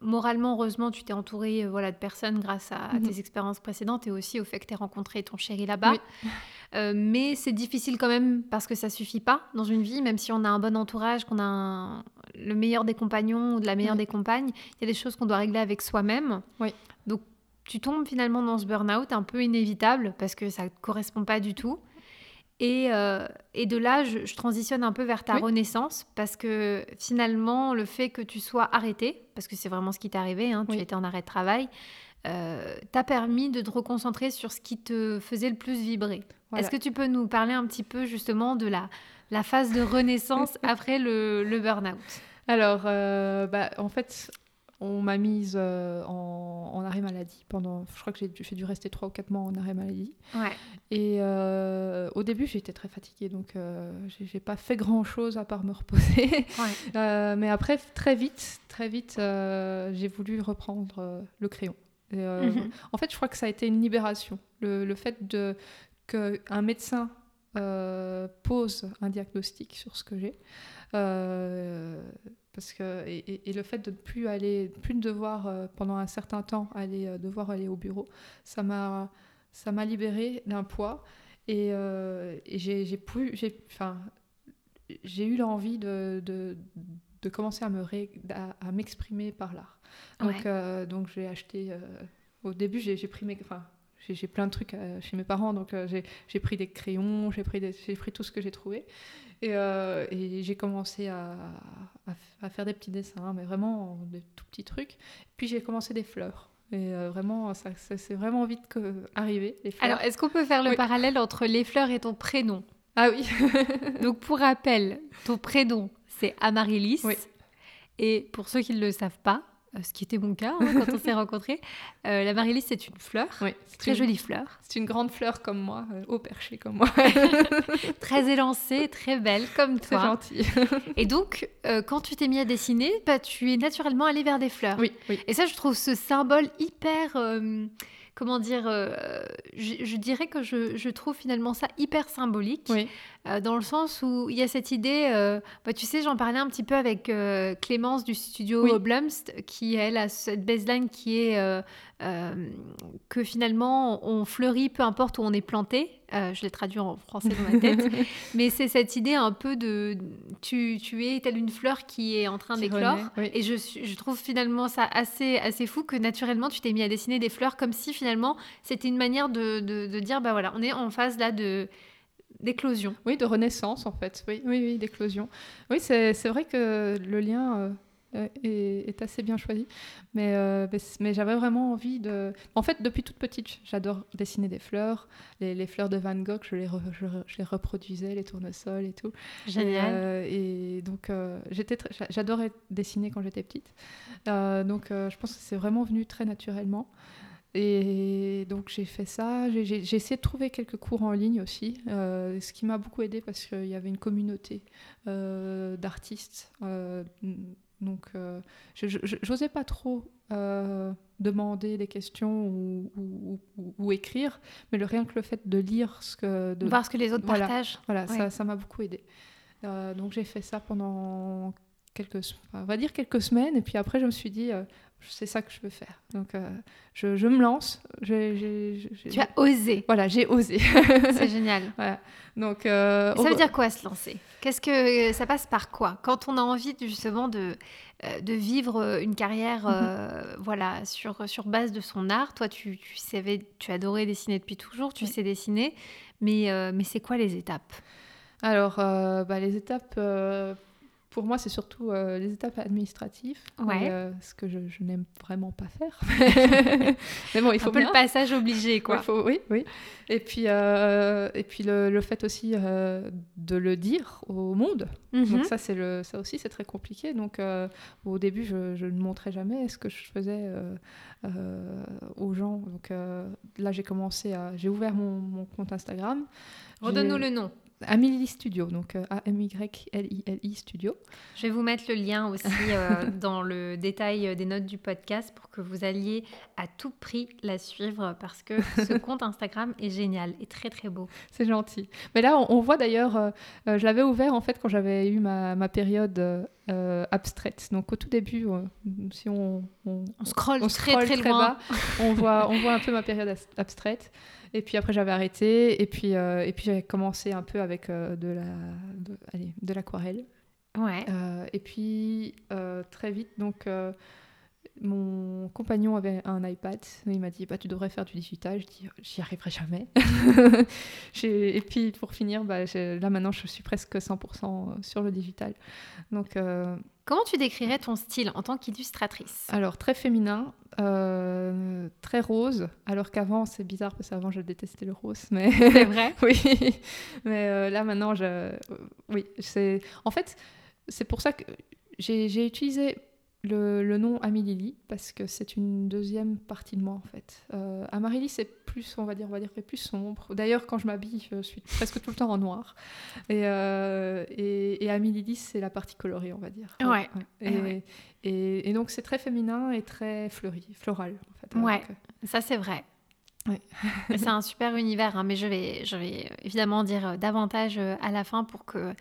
Speaker 1: moralement, heureusement, tu t'es entouré euh, voilà, de personnes grâce à,
Speaker 2: Mhm.
Speaker 1: tes expériences précédentes et aussi au fait que tu aies rencontré ton chéri là-bas.
Speaker 2: Oui.
Speaker 1: Euh, mais c'est difficile quand même parce que ça suffit pas dans une vie, même si on a un bon entourage, qu'on a un- le meilleur des compagnons ou de la meilleure
Speaker 2: Oui.
Speaker 1: des compagnes, il y a des choses qu'on doit régler avec soi-même.
Speaker 2: Oui.
Speaker 1: Donc tu tombes finalement dans ce burn-out un peu inévitable parce que ça ne correspond pas du tout. Et, euh, et de là, je, je transitionne un peu vers ta
Speaker 2: Oui.
Speaker 1: renaissance parce que finalement, le fait que tu sois arrêté, parce que c'est vraiment ce qui t'est arrivé, hein, tu
Speaker 2: Oui.
Speaker 1: étais en arrêt de travail, euh, t'a permis de te reconcentrer sur ce qui te faisait le plus vibrer.
Speaker 2: Voilà.
Speaker 1: Est-ce que tu peux nous parler un petit peu justement de la, la phase de renaissance *laughs* après le, le burn-out?
Speaker 2: Alors, euh, bah, en fait, on m'a mise euh, en, en arrêt maladie pendant. Je crois que j'ai dû, rester 3 ou 4 mois en arrêt maladie.
Speaker 1: Ouais.
Speaker 2: Et euh, au début, j'étais très fatiguée, donc euh, j'ai pas fait grand chose à part me reposer.
Speaker 1: Ouais. *laughs*
Speaker 2: Euh, mais après, très vite, très vite, j'ai voulu reprendre le crayon. Et,
Speaker 1: Mhm.
Speaker 2: En fait, je crois que ça a été une libération. Le, le fait de qu'un médecin pose un diagnostic sur ce que j'ai. Euh, parce que, et, le fait de ne plus aller, plus de devoir euh, pendant un certain temps aller, euh, devoir aller au bureau, ça m'a, ça m'a libérée d'un poids et, et j'ai, plus, j'ai, enfin, j'ai eu l'envie de, de, de commencer à me ré- à, à m'exprimer par l'art. Donc,
Speaker 1: Ouais.
Speaker 2: euh, donc j'ai acheté. euh, au début, j'ai, j'ai pris mes, enfin, j'ai, plein de trucs euh, chez mes parents, donc euh, j'ai, j'ai pris des crayons, j'ai pris, des- j'ai pris tout ce que j'ai trouvé. Et, euh, et j'ai commencé à, à, faire des petits dessins, mais vraiment des tout petits trucs. Puis j'ai commencé des fleurs. Et vraiment, ça, ça- c'est vraiment vite que, arrivé, les fleurs.
Speaker 1: Alors, est-ce qu'on peut faire le
Speaker 2: Oui.
Speaker 1: parallèle entre les fleurs et ton prénom?
Speaker 2: Ah oui, *laughs*
Speaker 1: Donc, pour rappel, ton prénom, c'est Amaryllis.
Speaker 2: Oui.
Speaker 1: Et pour ceux qui ne le savent pas, ce qui était mon cas hein, *laughs* quand on s'est rencontrés, euh, l'Amaryllis, c'est une fleur.
Speaker 2: oui
Speaker 1: Très
Speaker 2: une,
Speaker 1: jolie fleur.
Speaker 2: C'est une grande fleur comme moi, euh, au perché comme moi. *laughs* *laughs*
Speaker 1: Très élancée, très belle, comme
Speaker 2: C'est
Speaker 1: toi.
Speaker 2: gentil.
Speaker 1: Et donc, euh, quand tu t'es mis à dessiner, bah, tu es naturellement allé vers des fleurs.
Speaker 2: oui, oui.
Speaker 1: Et ça, je trouve ce symbole hyper. Comment dire euh, je, je dirais que je, je trouve finalement ça hyper symbolique.
Speaker 2: Oui.
Speaker 1: euh, dans le sens où il y a cette idée. euh, bah, tu sais, j'en parlais un petit peu avec Clémence du studio
Speaker 2: Oui.
Speaker 1: Blumst, qui elle a cette baseline qui est que finalement on fleurit peu importe où on est planté. Euh, je l'ai traduit en français dans ma tête. *laughs* Mais c'est cette idée un peu de tu, tu es telle une fleur qui est en train d'éclore.
Speaker 2: oui.
Speaker 1: Et je, trouve finalement ça assez, assez fou que naturellement tu t'es mis à dessiner des fleurs comme si finalement c'était une manière de, de, de dire bah voilà, on est en phase là de d'éclosion.
Speaker 2: Oui, de renaissance en fait. Oui, oui, oui d'éclosion. Oui, c'est vrai que le lien euh, est, est assez bien choisi. Mais, euh, mais, j'avais vraiment envie de. En fait, depuis toute petite, j'adore dessiner des fleurs. Les, les fleurs de Van Gogh, je les, re- je, les reproduisais, les tournesols et tout.
Speaker 1: Génial.
Speaker 2: Et, euh, et donc, euh, j'adorais dessiner quand j'étais petite. Euh, donc, euh, je pense que c'est vraiment venu très naturellement. Et donc, j'ai fait ça. J'ai- essayé de trouver quelques cours en ligne aussi, euh, ce qui m'a beaucoup aidé parce qu'il y avait une communauté euh, d'artistes. Euh, donc, euh, je- pas trop euh, demander des questions ou, ou- ou- ou écrire, mais le, rien que le fait de lire ce que. De,
Speaker 1: Voir ce que les autres
Speaker 2: voilà.
Speaker 1: partagent.
Speaker 2: voilà,
Speaker 1: Ouais.
Speaker 2: ça, ça m'a beaucoup aidé. Euh, donc j'ai fait ça pendant quelques, on va dire quelques semaines, et puis après je me suis dit, euh, c'est ça que je veux faire. Donc euh, je, je me lance.
Speaker 1: Tu as osé.
Speaker 2: Voilà, j'ai osé. *laughs*
Speaker 1: C'est génial. *laughs*
Speaker 2: voilà. Donc euh,
Speaker 1: ça veut dire quoi se lancer? Qu'est-ce que ça passe par quoi? Quand on a envie justement de, de vivre une carrière
Speaker 2: Mhm.
Speaker 1: voilà, sur, sur base de son art, toi tu, tu savais, tu adorais dessiner depuis toujours, tu
Speaker 2: Oui.
Speaker 1: sais dessiner, mais, mais c'est quoi les étapes?
Speaker 2: Alors, euh, bah, les étapes, euh, pour moi, c'est surtout euh, les étapes administratives,
Speaker 1: Ouais.
Speaker 2: et, euh, ce que je, je n'aime vraiment pas faire. *laughs* Mais bon, il faut
Speaker 1: Un peu
Speaker 2: bien.
Speaker 1: le passage obligé quoi.
Speaker 2: Ouais, faut- oui, oui. Et puis, euh, et puis le, le fait aussi de le dire au monde.
Speaker 1: Mhm.
Speaker 2: Donc ça, c'est le, ça aussi, c'est très compliqué. Donc au début, je, je ne montrais jamais ce que je faisais aux gens. Donc là, j'ai commencé à, j'ai ouvert mon, mon compte Instagram.
Speaker 1: Redonne-nous le nom.
Speaker 2: Amélie Studio, donc A-M-Y-L-I-L-I Studio.
Speaker 1: Je vais vous mettre le lien aussi euh, *laughs* dans le détail des notes du podcast pour que vous alliez à tout prix la suivre parce que *laughs* ce compte Instagram est génial et très très beau.
Speaker 2: C'est gentil. Mais là, on, voit d'ailleurs, euh, je l'avais ouvert en fait quand j'avais eu ma, ma période abstraite. Donc au tout début, si on,
Speaker 1: on, scrolle, très, très, loin. bas,
Speaker 2: on voit, on voit un peu ma *laughs* période abstraite. Et puis après, j'avais arrêté. Et puis, euh, et puis j'avais commencé un peu avec euh, de la, de, allez, de l'aquarelle.
Speaker 1: Ouais.
Speaker 2: Euh, et puis très vite, donc mon compagnon avait un iPad. Il m'a dit bah, Tu devrais faire du digital. Je dis J'y arriverai jamais. *laughs* et puis pour finir, bah, là maintenant, je suis presque 100% sur le digital. Donc.
Speaker 1: Comment tu décrirais ton style en tant qu'illustratrice?
Speaker 2: Alors, très féminin, euh, très rose, alors qu'avant, c'est bizarre parce qu'avant, je détestais le rose. Mais...
Speaker 1: C'est vrai? *laughs*
Speaker 2: Oui. Mais euh, là, maintenant, je... oui, c'est... En fait, c'est pour ça que j'ai utilisé le, nom Amélie parce que c'est une deuxième partie de moi en fait. Euh, Amarili c'est plus, on va dire, on va dire plus sombre. D'ailleurs, quand je m'habille, je suis presque tout le temps en noir. Et, euh, et, Amélie c'est la partie colorée, on va dire.
Speaker 1: Ouais.
Speaker 2: Et, et, donc c'est très féminin et très fleuri, floral en fait.
Speaker 1: Ouais, ça c'est vrai. *laughs* c'est un super univers, hein, mais je vais, je vais évidemment dire davantage euh, à la fin pour que euh,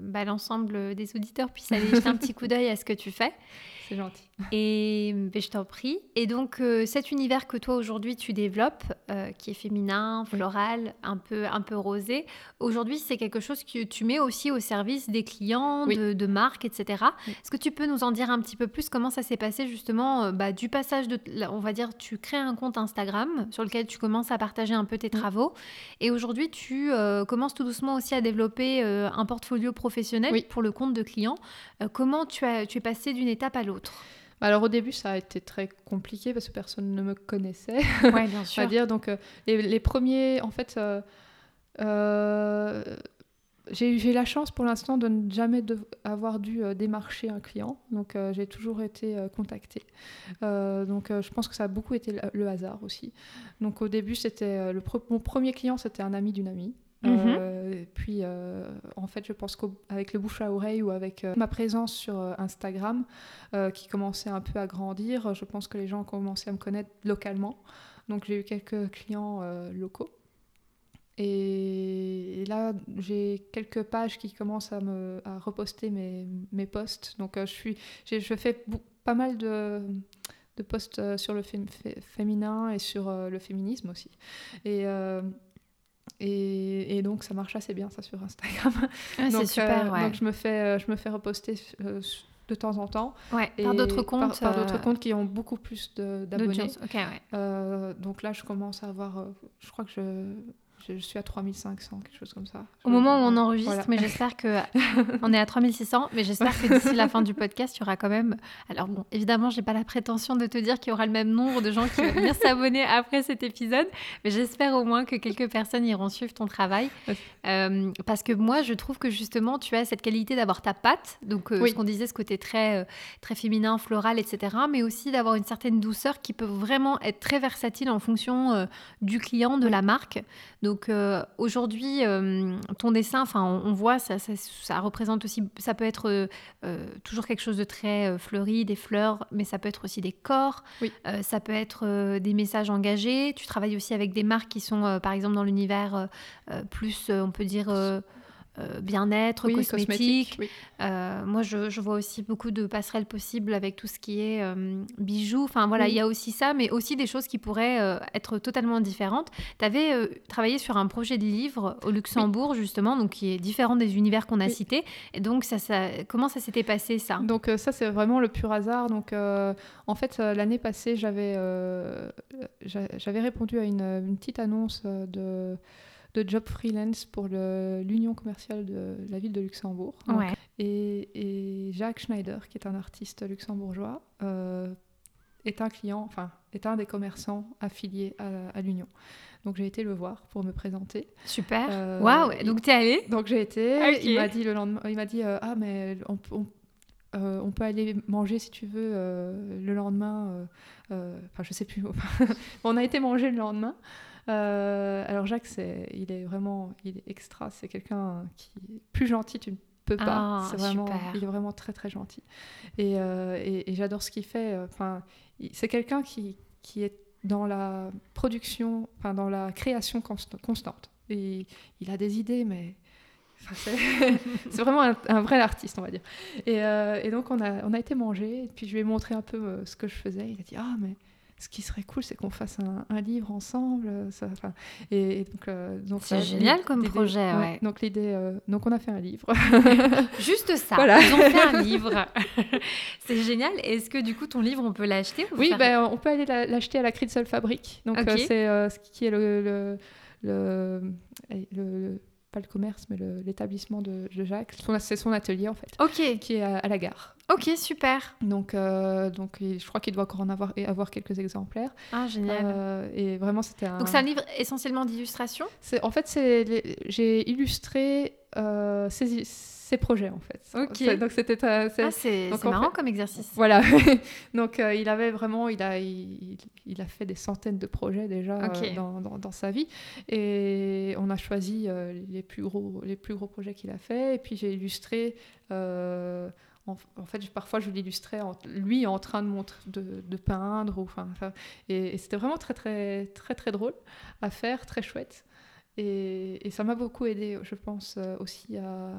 Speaker 1: bah, l'ensemble des auditeurs puissent aller jeter un petit coup d'œil à ce que tu fais. *laughs*
Speaker 2: C'est gentil.
Speaker 1: Et ben, je t'en prie. Et donc, euh, cet univers que toi aujourd'hui tu développes, euh, qui est féminin, floral, un peu, un peu rosé, aujourd'hui c'est quelque chose que tu mets aussi au service des clients, de, marques, etc. Est-ce que tu peux nous en dire un petit peu plus comment ça s'est passé justement euh, bah, du passage de, on va dire, tu crées un compte Instagram sur lequel tu commences à partager un peu tes travaux. Et aujourd'hui, tu commences tout doucement aussi à développer un portfolio professionnel pour le compte de clients. comment tu, as, tu es passé d'une étape à l'autre?
Speaker 2: Alors au début, ça a été très compliqué parce que personne ne me connaissait.
Speaker 1: Oui, bien *laughs* sûr.
Speaker 2: dire. Donc euh, les, premiers, en fait, euh, euh, j'ai eu la chance pour l'instant de ne jamais avoir dû démarcher un client. Donc j'ai toujours été contactée. donc je pense que ça a beaucoup été le, hasard aussi. Donc au début, c'était mon premier client, c'était un ami d'une amie. Mhm. Euh, puis, euh, en fait, je pense qu'avec le bouche à oreille ou avec euh, ma présence sur Instagram, qui commençait un peu à grandir, je pense que les gens ont commencé à me connaître localement. Donc, j'ai eu quelques clients locaux. Et, là, j'ai quelques pages qui commencent à, me, à reposter mes, mes posts. Donc, je fais pas mal de, de posts sur le féminin et sur le féminisme aussi. Et et, donc ça marche assez bien ça sur Instagram.
Speaker 1: Ah, c'est super.
Speaker 2: Euh, donc je me fais, euh, je me fais reposter euh, de temps en temps.
Speaker 1: Ouais, par d'autres comptes.
Speaker 2: Par, d'autres comptes qui ont beaucoup plus d'abonnés. donc là je commence à avoir, je crois que je, je, suis à 3500, quelque chose comme ça.
Speaker 1: Au moment où on enregistre, mais j'espère que. on est à 3600, mais j'espère que d'ici la fin du podcast, il y aura quand même. Alors, bon, évidemment, j'ai pas la prétention de te dire qu'il y aura le même nombre de gens qui vont venir s'abonner après cet épisode, mais j'espère au moins que quelques personnes iront suivre ton travail. Euh, parce que moi, je trouve que justement, tu as cette qualité d'avoir ta patte, donc euh, ce qu'on disait, ce côté très, euh, très féminin, floral, etc., mais aussi d'avoir une certaine douceur qui peut vraiment être très versatile en fonction du client, de la marque. Donc euh, aujourd'hui, euh, ton dessin, enfin, on, voit, ça, ça, représente aussi, ça peut être euh, toujours quelque chose de très fleuri, des fleurs, mais ça peut être aussi des corps, ça peut être des messages engagés. Tu travailles aussi avec des marques qui sont, par exemple, dans l'univers plus, on peut dire euh, bien-être, cosmétique. Euh, moi, je, vois aussi beaucoup de passerelles possibles avec tout ce qui est euh, bijoux. Enfin, voilà, il y a aussi ça, mais aussi des choses qui pourraient être totalement différentes. Tu avais travaillé sur un projet de livre au Luxembourg, justement, donc qui est différent des univers qu'on a cités. Et donc, ça, ça, comment ça s'était passé, ça?
Speaker 2: Donc, ça, c'est vraiment le pur hasard. Donc, en fait, l'année passée, j'avais j'avais répondu à une, une petite annonce de de job freelance pour l'union commerciale de la ville de Luxembourg. et, Jacques Schneider, qui est un artiste luxembourgeois, euh, est un client, enfin, est un des commerçants affiliés à, l'union. Donc j'ai été le voir pour me présenter.
Speaker 1: Super. Euh, Waouh. Donc tu es allé
Speaker 2: Donc j'ai été. Il m'a dit le lendemain. Il m'a dit euh, ah mais on, on, peut aller manger si tu veux le lendemain. Enfin je sais plus. *laughs* on a été manger le lendemain. Alors Jacques, c'est, il est vraiment, il est extra. C'est quelqu'un qui est plus gentil, tu ne peux pas.
Speaker 1: Ah,
Speaker 2: c'est vraiment,
Speaker 1: super.
Speaker 2: il est vraiment très très gentil. Et, euh, et- et j'adore ce qu'il fait. Enfin, c'est quelqu'un qui, qui est dans la production, enfin dans la création const- constante. Et il a des idées, mais enfin, c'est, *laughs* c'est vraiment un, un vrai artiste, on va dire. Et, euh, et donc on a, on a été manger, et puis je lui ai montré un peu euh, ce que je faisais. Il a dit ah mais ce qui serait cool, c'est qu'on fasse un, un livre ensemble. euh, Ça, et, et donc, euh, donc
Speaker 1: C'est génial comme projet, ouais.
Speaker 2: Donc l'idée, euh, donc on a fait un livre. *laughs*
Speaker 1: Juste ça. *laughs*
Speaker 2: Voilà.
Speaker 1: Ils ont fait un livre. *laughs* c'est génial. Est-ce que du coup ton livre on peut l'acheter ou
Speaker 2: Oui,
Speaker 1: faire-
Speaker 2: ben, on peut aller la- l'acheter à la Critzel Fabrique. Donc, euh, c'est ce qui est le, le, le- pas le commerce, mais l'établissement de, de Jacques. C'est son atelier, en fait,
Speaker 1: Ok,
Speaker 2: qui est à, à la gare.
Speaker 1: Ok, super.
Speaker 2: Donc, euh, donc je crois qu'il doit encore en avoir, et avoir quelques exemplaires.
Speaker 1: Ah, génial.
Speaker 2: Euh, et vraiment, c'était un...
Speaker 1: Donc c'est un livre essentiellement d'illustration?
Speaker 2: En fait, les- j'ai illustré euh, ces, ces projets, en fait.
Speaker 1: Ok.
Speaker 2: Donc, c'était... c'est-
Speaker 1: Ah, c'est marrant
Speaker 2: fait-
Speaker 1: comme exercice.
Speaker 2: Voilà. *laughs* Donc euh, il avait vraiment, il a, il, il a fait des centaines de projets déjà dans, dans- dans sa vie. Et on a choisi les plus gros, les plus gros projets qu'il a fait. Et puis j'ai illustré. euh, en, en fait, parfois je l'illustrais en- lui en train de montrer, de, de peindre. Ou, enfin, et, et c'était vraiment très très très très drôle à faire, très chouette. Et, et ça m'a beaucoup aidé, je pense, euh, aussi à,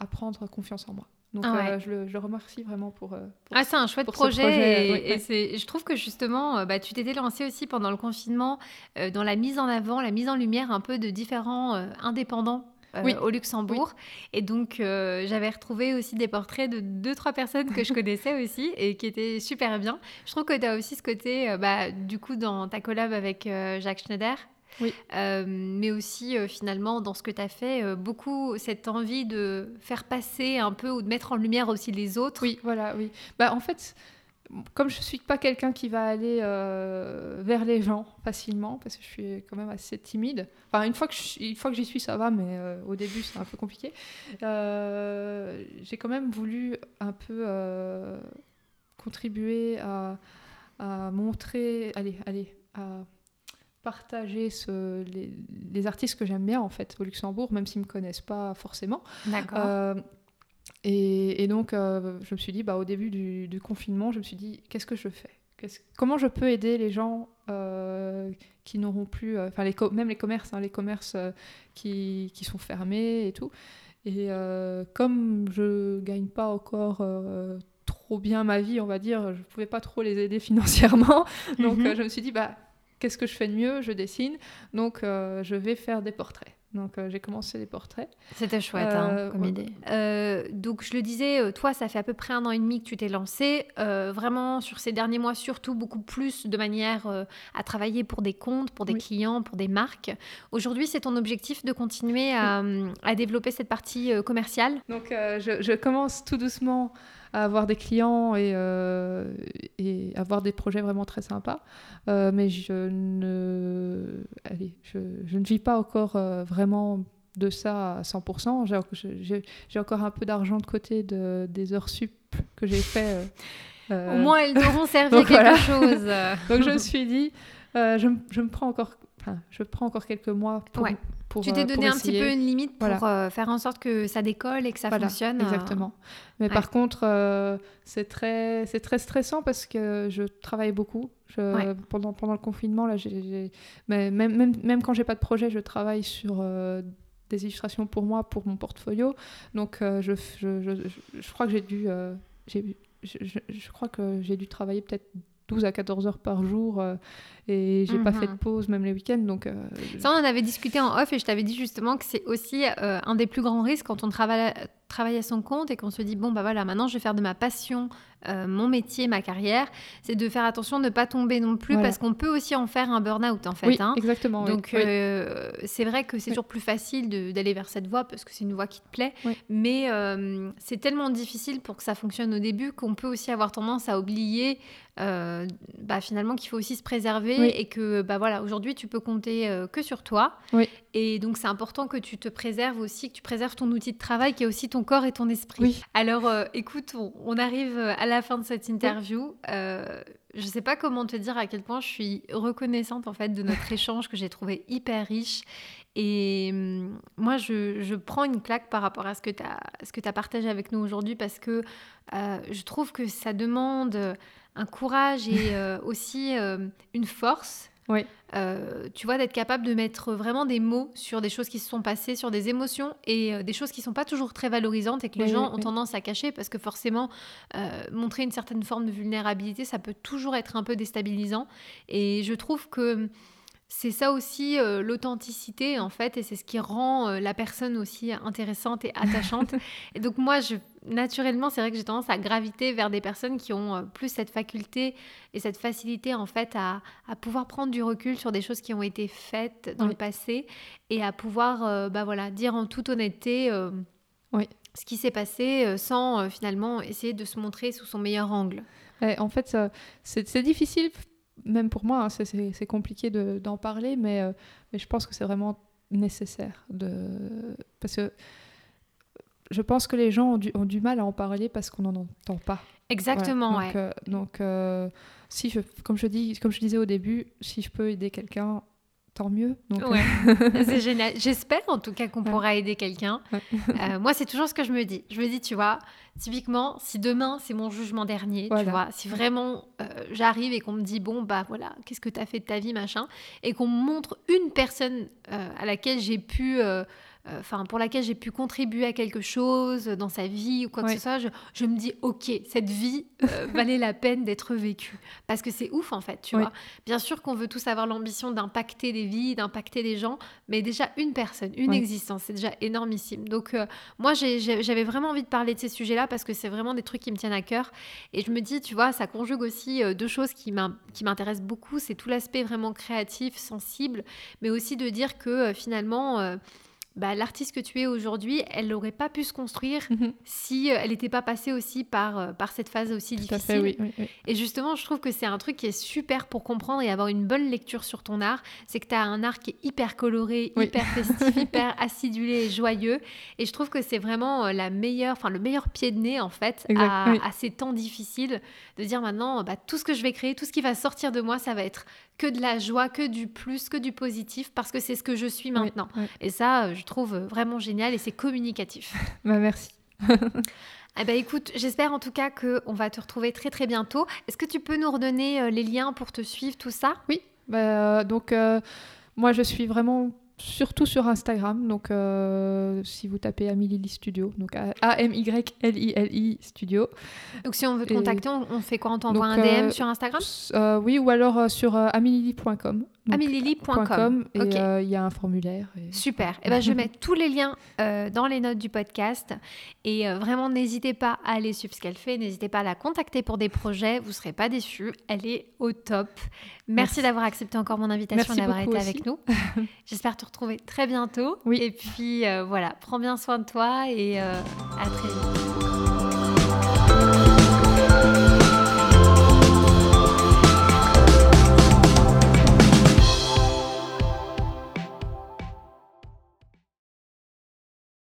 Speaker 2: à prendre confiance en moi. Donc
Speaker 1: Ah ouais.
Speaker 2: euh, je, le, je le remercie vraiment pour, euh, pour
Speaker 1: Ah, c'est un chouette projet.
Speaker 2: projet,
Speaker 1: et, c'est- je trouve que justement, bah, tu t'étais lancé aussi pendant le confinement euh, dans la mise en avant, la mise en lumière un peu de différents euh, indépendants. Euh,
Speaker 2: Oui.
Speaker 1: au Luxembourg. Et donc, euh, j'avais retrouvé aussi des portraits de deux, trois personnes que je *laughs* connaissais aussi et qui étaient super bien. Je trouve que tu as aussi ce côté, euh, bah, du coup, dans ta collab avec Jacques Schneider,
Speaker 2: Oui.
Speaker 1: euh, mais aussi euh, finalement dans ce que tu as fait, euh, beaucoup cette envie de faire passer un peu ou de mettre en lumière aussi les autres.
Speaker 2: Oui, voilà, oui. Bah, en fait, comme je suis pas quelqu'un qui va aller euh, vers les gens facilement, parce que je suis quand même assez timide. Enfin, une fois que je- une fois que j'y suis, ça va, mais euh, au début, c'est un peu compliqué. Euh, J'ai quand même voulu un peu contribuer à, à montrer, allez, allez, à partager ce, les, les artistes que j'aime bien en fait au Luxembourg, même s'ils me connaissent pas forcément.
Speaker 1: D'accord.
Speaker 2: Et, et donc, euh, je me suis dit, bah, au début du, du confinement, je me suis dit, qu'est-ce que je fais? Comment je peux aider les gens euh, qui n'auront plus, euh, enfin, les même les commerces, hein, les commerces qui, qui sont fermés et tout. Et comme je gagne pas encore trop bien ma vie, on va dire, je pouvais pas trop les aider *laughs* financièrement. Donc,
Speaker 1: Mhm.
Speaker 2: je me suis dit, bah, qu'est-ce que je fais de mieux? Je dessine. Donc, euh, je vais faire des portraits. Donc, euh, j'ai commencé les portraits.
Speaker 1: C'était chouette hein,
Speaker 2: Euh,
Speaker 1: comme
Speaker 2: ouais.
Speaker 1: idée. Euh, donc je le disais, euh, toi, ça fait à peu près un an et demi que tu t'es lancé. Vraiment, sur ces derniers mois, surtout beaucoup plus de manière à travailler pour des comptes, pour des
Speaker 2: Oui.
Speaker 1: clients, pour des marques. Aujourd'hui, c'est ton objectif de continuer à, à développer cette partie commerciale?
Speaker 2: Donc je, je commence tout doucement à avoir des clients et, euh, et avoir des projets vraiment très sympas. Euh, mais je ne, allez, je, je ne vis pas encore euh, vraiment de ça à 100%. J'ai- encore un peu d'argent de côté de, des heures sup que j'ai fait. euh,
Speaker 1: Au moins, elles t'auront servi à
Speaker 2: donc
Speaker 1: quelque
Speaker 2: voilà.
Speaker 1: chose. *laughs*
Speaker 2: Donc je me suis dit, je, je me prends encore, enfin, je prends encore quelques mois pour,
Speaker 1: Ouais.
Speaker 2: Pour
Speaker 1: tu
Speaker 2: euh,
Speaker 1: t'es
Speaker 2: pour
Speaker 1: donné un petit peu une limite pour
Speaker 2: Voilà.
Speaker 1: euh, faire en sorte que ça décolle et que ça
Speaker 2: Voilà,
Speaker 1: fonctionne. euh,
Speaker 2: Exactement. Mais
Speaker 1: ouais.
Speaker 2: par contre, euh, c'est très, c'est très stressant parce que je travaille beaucoup. Je-
Speaker 1: Ouais.
Speaker 2: pendant, pendant le confinement, là, j'ai, mais même, même, même quand j'ai pas de projet, je travaille sur euh, des illustrations pour moi, pour mon portfolio. Donc, euh, je, je, je, je- crois que j'ai dû, euh, j'ai- je crois que j'ai dû travailler peut-être 12 à 14 heures par jour euh, et j'ai pas
Speaker 1: Mhm.
Speaker 2: fait de pause, même les week-ends. Donc, euh,
Speaker 1: Ça, on en avait discuté en off et je t'avais dit justement que c'est aussi euh, un des plus grands risques quand on travaille, travaille à son compte et qu'on se dit, bon, bah voilà, maintenant je vais faire de ma passion euh, mon métier, ma carrière, c'est de faire attention de ne pas tomber non plus
Speaker 2: Voilà.
Speaker 1: parce qu'on peut aussi en faire un burn-out en fait.
Speaker 2: oui,
Speaker 1: hein.
Speaker 2: exactement.
Speaker 1: Donc
Speaker 2: Oui.
Speaker 1: euh, c'est vrai que c'est
Speaker 2: Oui.
Speaker 1: toujours plus facile d'aller vers cette voie parce que c'est une voie qui te plaît, mais euh, c'est tellement difficile pour que ça fonctionne au début qu'on peut aussi avoir tendance à oublier bah, finalement qu'il faut aussi se préserver et que bah voilà aujourd'hui tu peux compter que sur toi
Speaker 2: Oui.
Speaker 1: et donc c'est important que tu te préserves aussi que tu préserves ton outil de travail qui est aussi ton corps et ton esprit.
Speaker 2: Oui.
Speaker 1: Alors écoute on, on arrive à la fin de cette interview. Euh, je ne sais pas comment te dire à quel point je suis reconnaissante en fait de notre *laughs* échange que j'ai trouvé hyper riche. Et hum, moi, je, prends une claque par rapport à ce que tu as, as, partagé avec nous aujourd'hui parce que euh, je trouve que ça demande un courage et euh, aussi une force
Speaker 2: oui.
Speaker 1: Euh, tu vois, d'être capable de mettre vraiment des mots sur des choses qui se sont passées, sur des émotions et euh, des choses qui ne sont pas toujours très valorisantes et que les gens ont tendance à cacher parce que forcément, euh, montrer une certaine forme de vulnérabilité, ça peut toujours être un peu déstabilisant. Et je trouve que c'est ça aussi l'authenticité en fait et c'est ce qui rend la personne aussi intéressante et attachante. *laughs* et donc moi je naturellement c'est vrai que j'ai tendance à graviter vers des personnes qui ont plus cette faculté et cette facilité en fait à, pouvoir prendre du recul sur des choses qui ont été faites dans le passé et à pouvoir bah voilà dire en toute honnêteté
Speaker 2: oui.
Speaker 1: ce qui s'est passé sans finalement essayer de se montrer sous son meilleur angle.
Speaker 2: en fait, c'est difficile même pour moi, hein, c'est compliqué d'en parler, mais, euh, mais je pense que c'est vraiment nécessaire. De... Parce que je pense que les gens ont du, ont du mal à en parler parce qu'on n'en entend pas.
Speaker 1: Exactement,
Speaker 2: Donc, euh, donc euh, si je, comme, je dis, comme je disais au début, si je peux aider quelqu'un, tant mieux.
Speaker 1: Donc, ouais. c'est génial. J'espère en tout cas qu'on pourra aider quelqu'un. moi, c'est toujours ce que je me dis. Je me dis, tu vois, Typiquement, si demain c'est mon jugement dernier, tu vois, si vraiment euh, j'arrive et qu'on me dit bon bah voilà, qu'est-ce que tu as fait de ta vie machin, et qu'on me montre une personne euh, à laquelle j'ai pu euh, euh, enfin pour laquelle j'ai pu contribuer à quelque chose dans sa vie ou quoi que ce soit, je, me dis ok, cette vie euh, *laughs* valait la peine d'être vécue. Parce que c'est ouf en fait, tu vois. Bien sûr qu'on veut tous avoir l'ambition d'impacter des vies, d'impacter des gens, mais déjà une personne, une existence, c'est déjà énormissime. Donc euh, moi j'avais vraiment envie de parler de ces sujets-là parce que c'est vraiment des trucs qui me tiennent à cœur. Et je me dis, tu vois, ça conjugue aussi deux choses qui m'intéressent beaucoup, c'est tout l'aspect vraiment créatif, sensible, mais aussi de dire que finalement bah, l'artiste que tu es aujourd'hui, elle n'aurait pas pu se construire mhm. si euh, elle n'était pas passée aussi par, euh, par cette phase aussi difficile. Et justement, je trouve que c'est un truc qui est super pour comprendre et avoir une bonne lecture sur ton art. C'est que tu as un art qui est hyper coloré, hyper festif, *laughs* hyper acidulé et joyeux. Et je trouve que c'est vraiment euh, la meilleure, enfin, le meilleur pied de nez, en fait, à, ces temps difficiles, de dire maintenant, bah, tout ce que je vais créer, tout ce qui va sortir de moi, ça va être que de la joie, que du plus, que du positif, parce que c'est ce que je suis maintenant. Et ça, je trouve vraiment génial et c'est communicatif. *laughs*
Speaker 2: bah, merci. *laughs*
Speaker 1: Eh ben, écoute, j'espère en tout cas qu'on va te retrouver très très bientôt. Est-ce que tu peux nous redonner euh, les liens pour te suivre, tout ça?
Speaker 2: Oui, bah, donc euh, moi je suis vraiment surtout sur Instagram. Donc, euh, si vous tapez Amilili Studio, donc A-M-Y-L-I-L-I Studio.
Speaker 1: Donc, si on veut te contacter, on, fait quoi? On t'envoie un DM sur Instagram?
Speaker 2: Oui, ou alors sur amilili.com
Speaker 1: amelielib.com.
Speaker 2: Et euh, il y a un formulaire.
Speaker 1: Super. Et eh ben, je mets *laughs* tous les liens euh, dans les notes du podcast. Et euh, vraiment, n'hésitez pas à aller suivre ce qu'elle fait. N'hésitez pas à la contacter pour des projets. Vous ne serez pas déçus. Elle est au top. Merci, d'avoir accepté encore mon invitation et d'avoir été avec nous. *laughs* J'espère te retrouver très bientôt.
Speaker 2: Oui.
Speaker 1: Et puis, voilà, prends bien soin de toi et à très vite.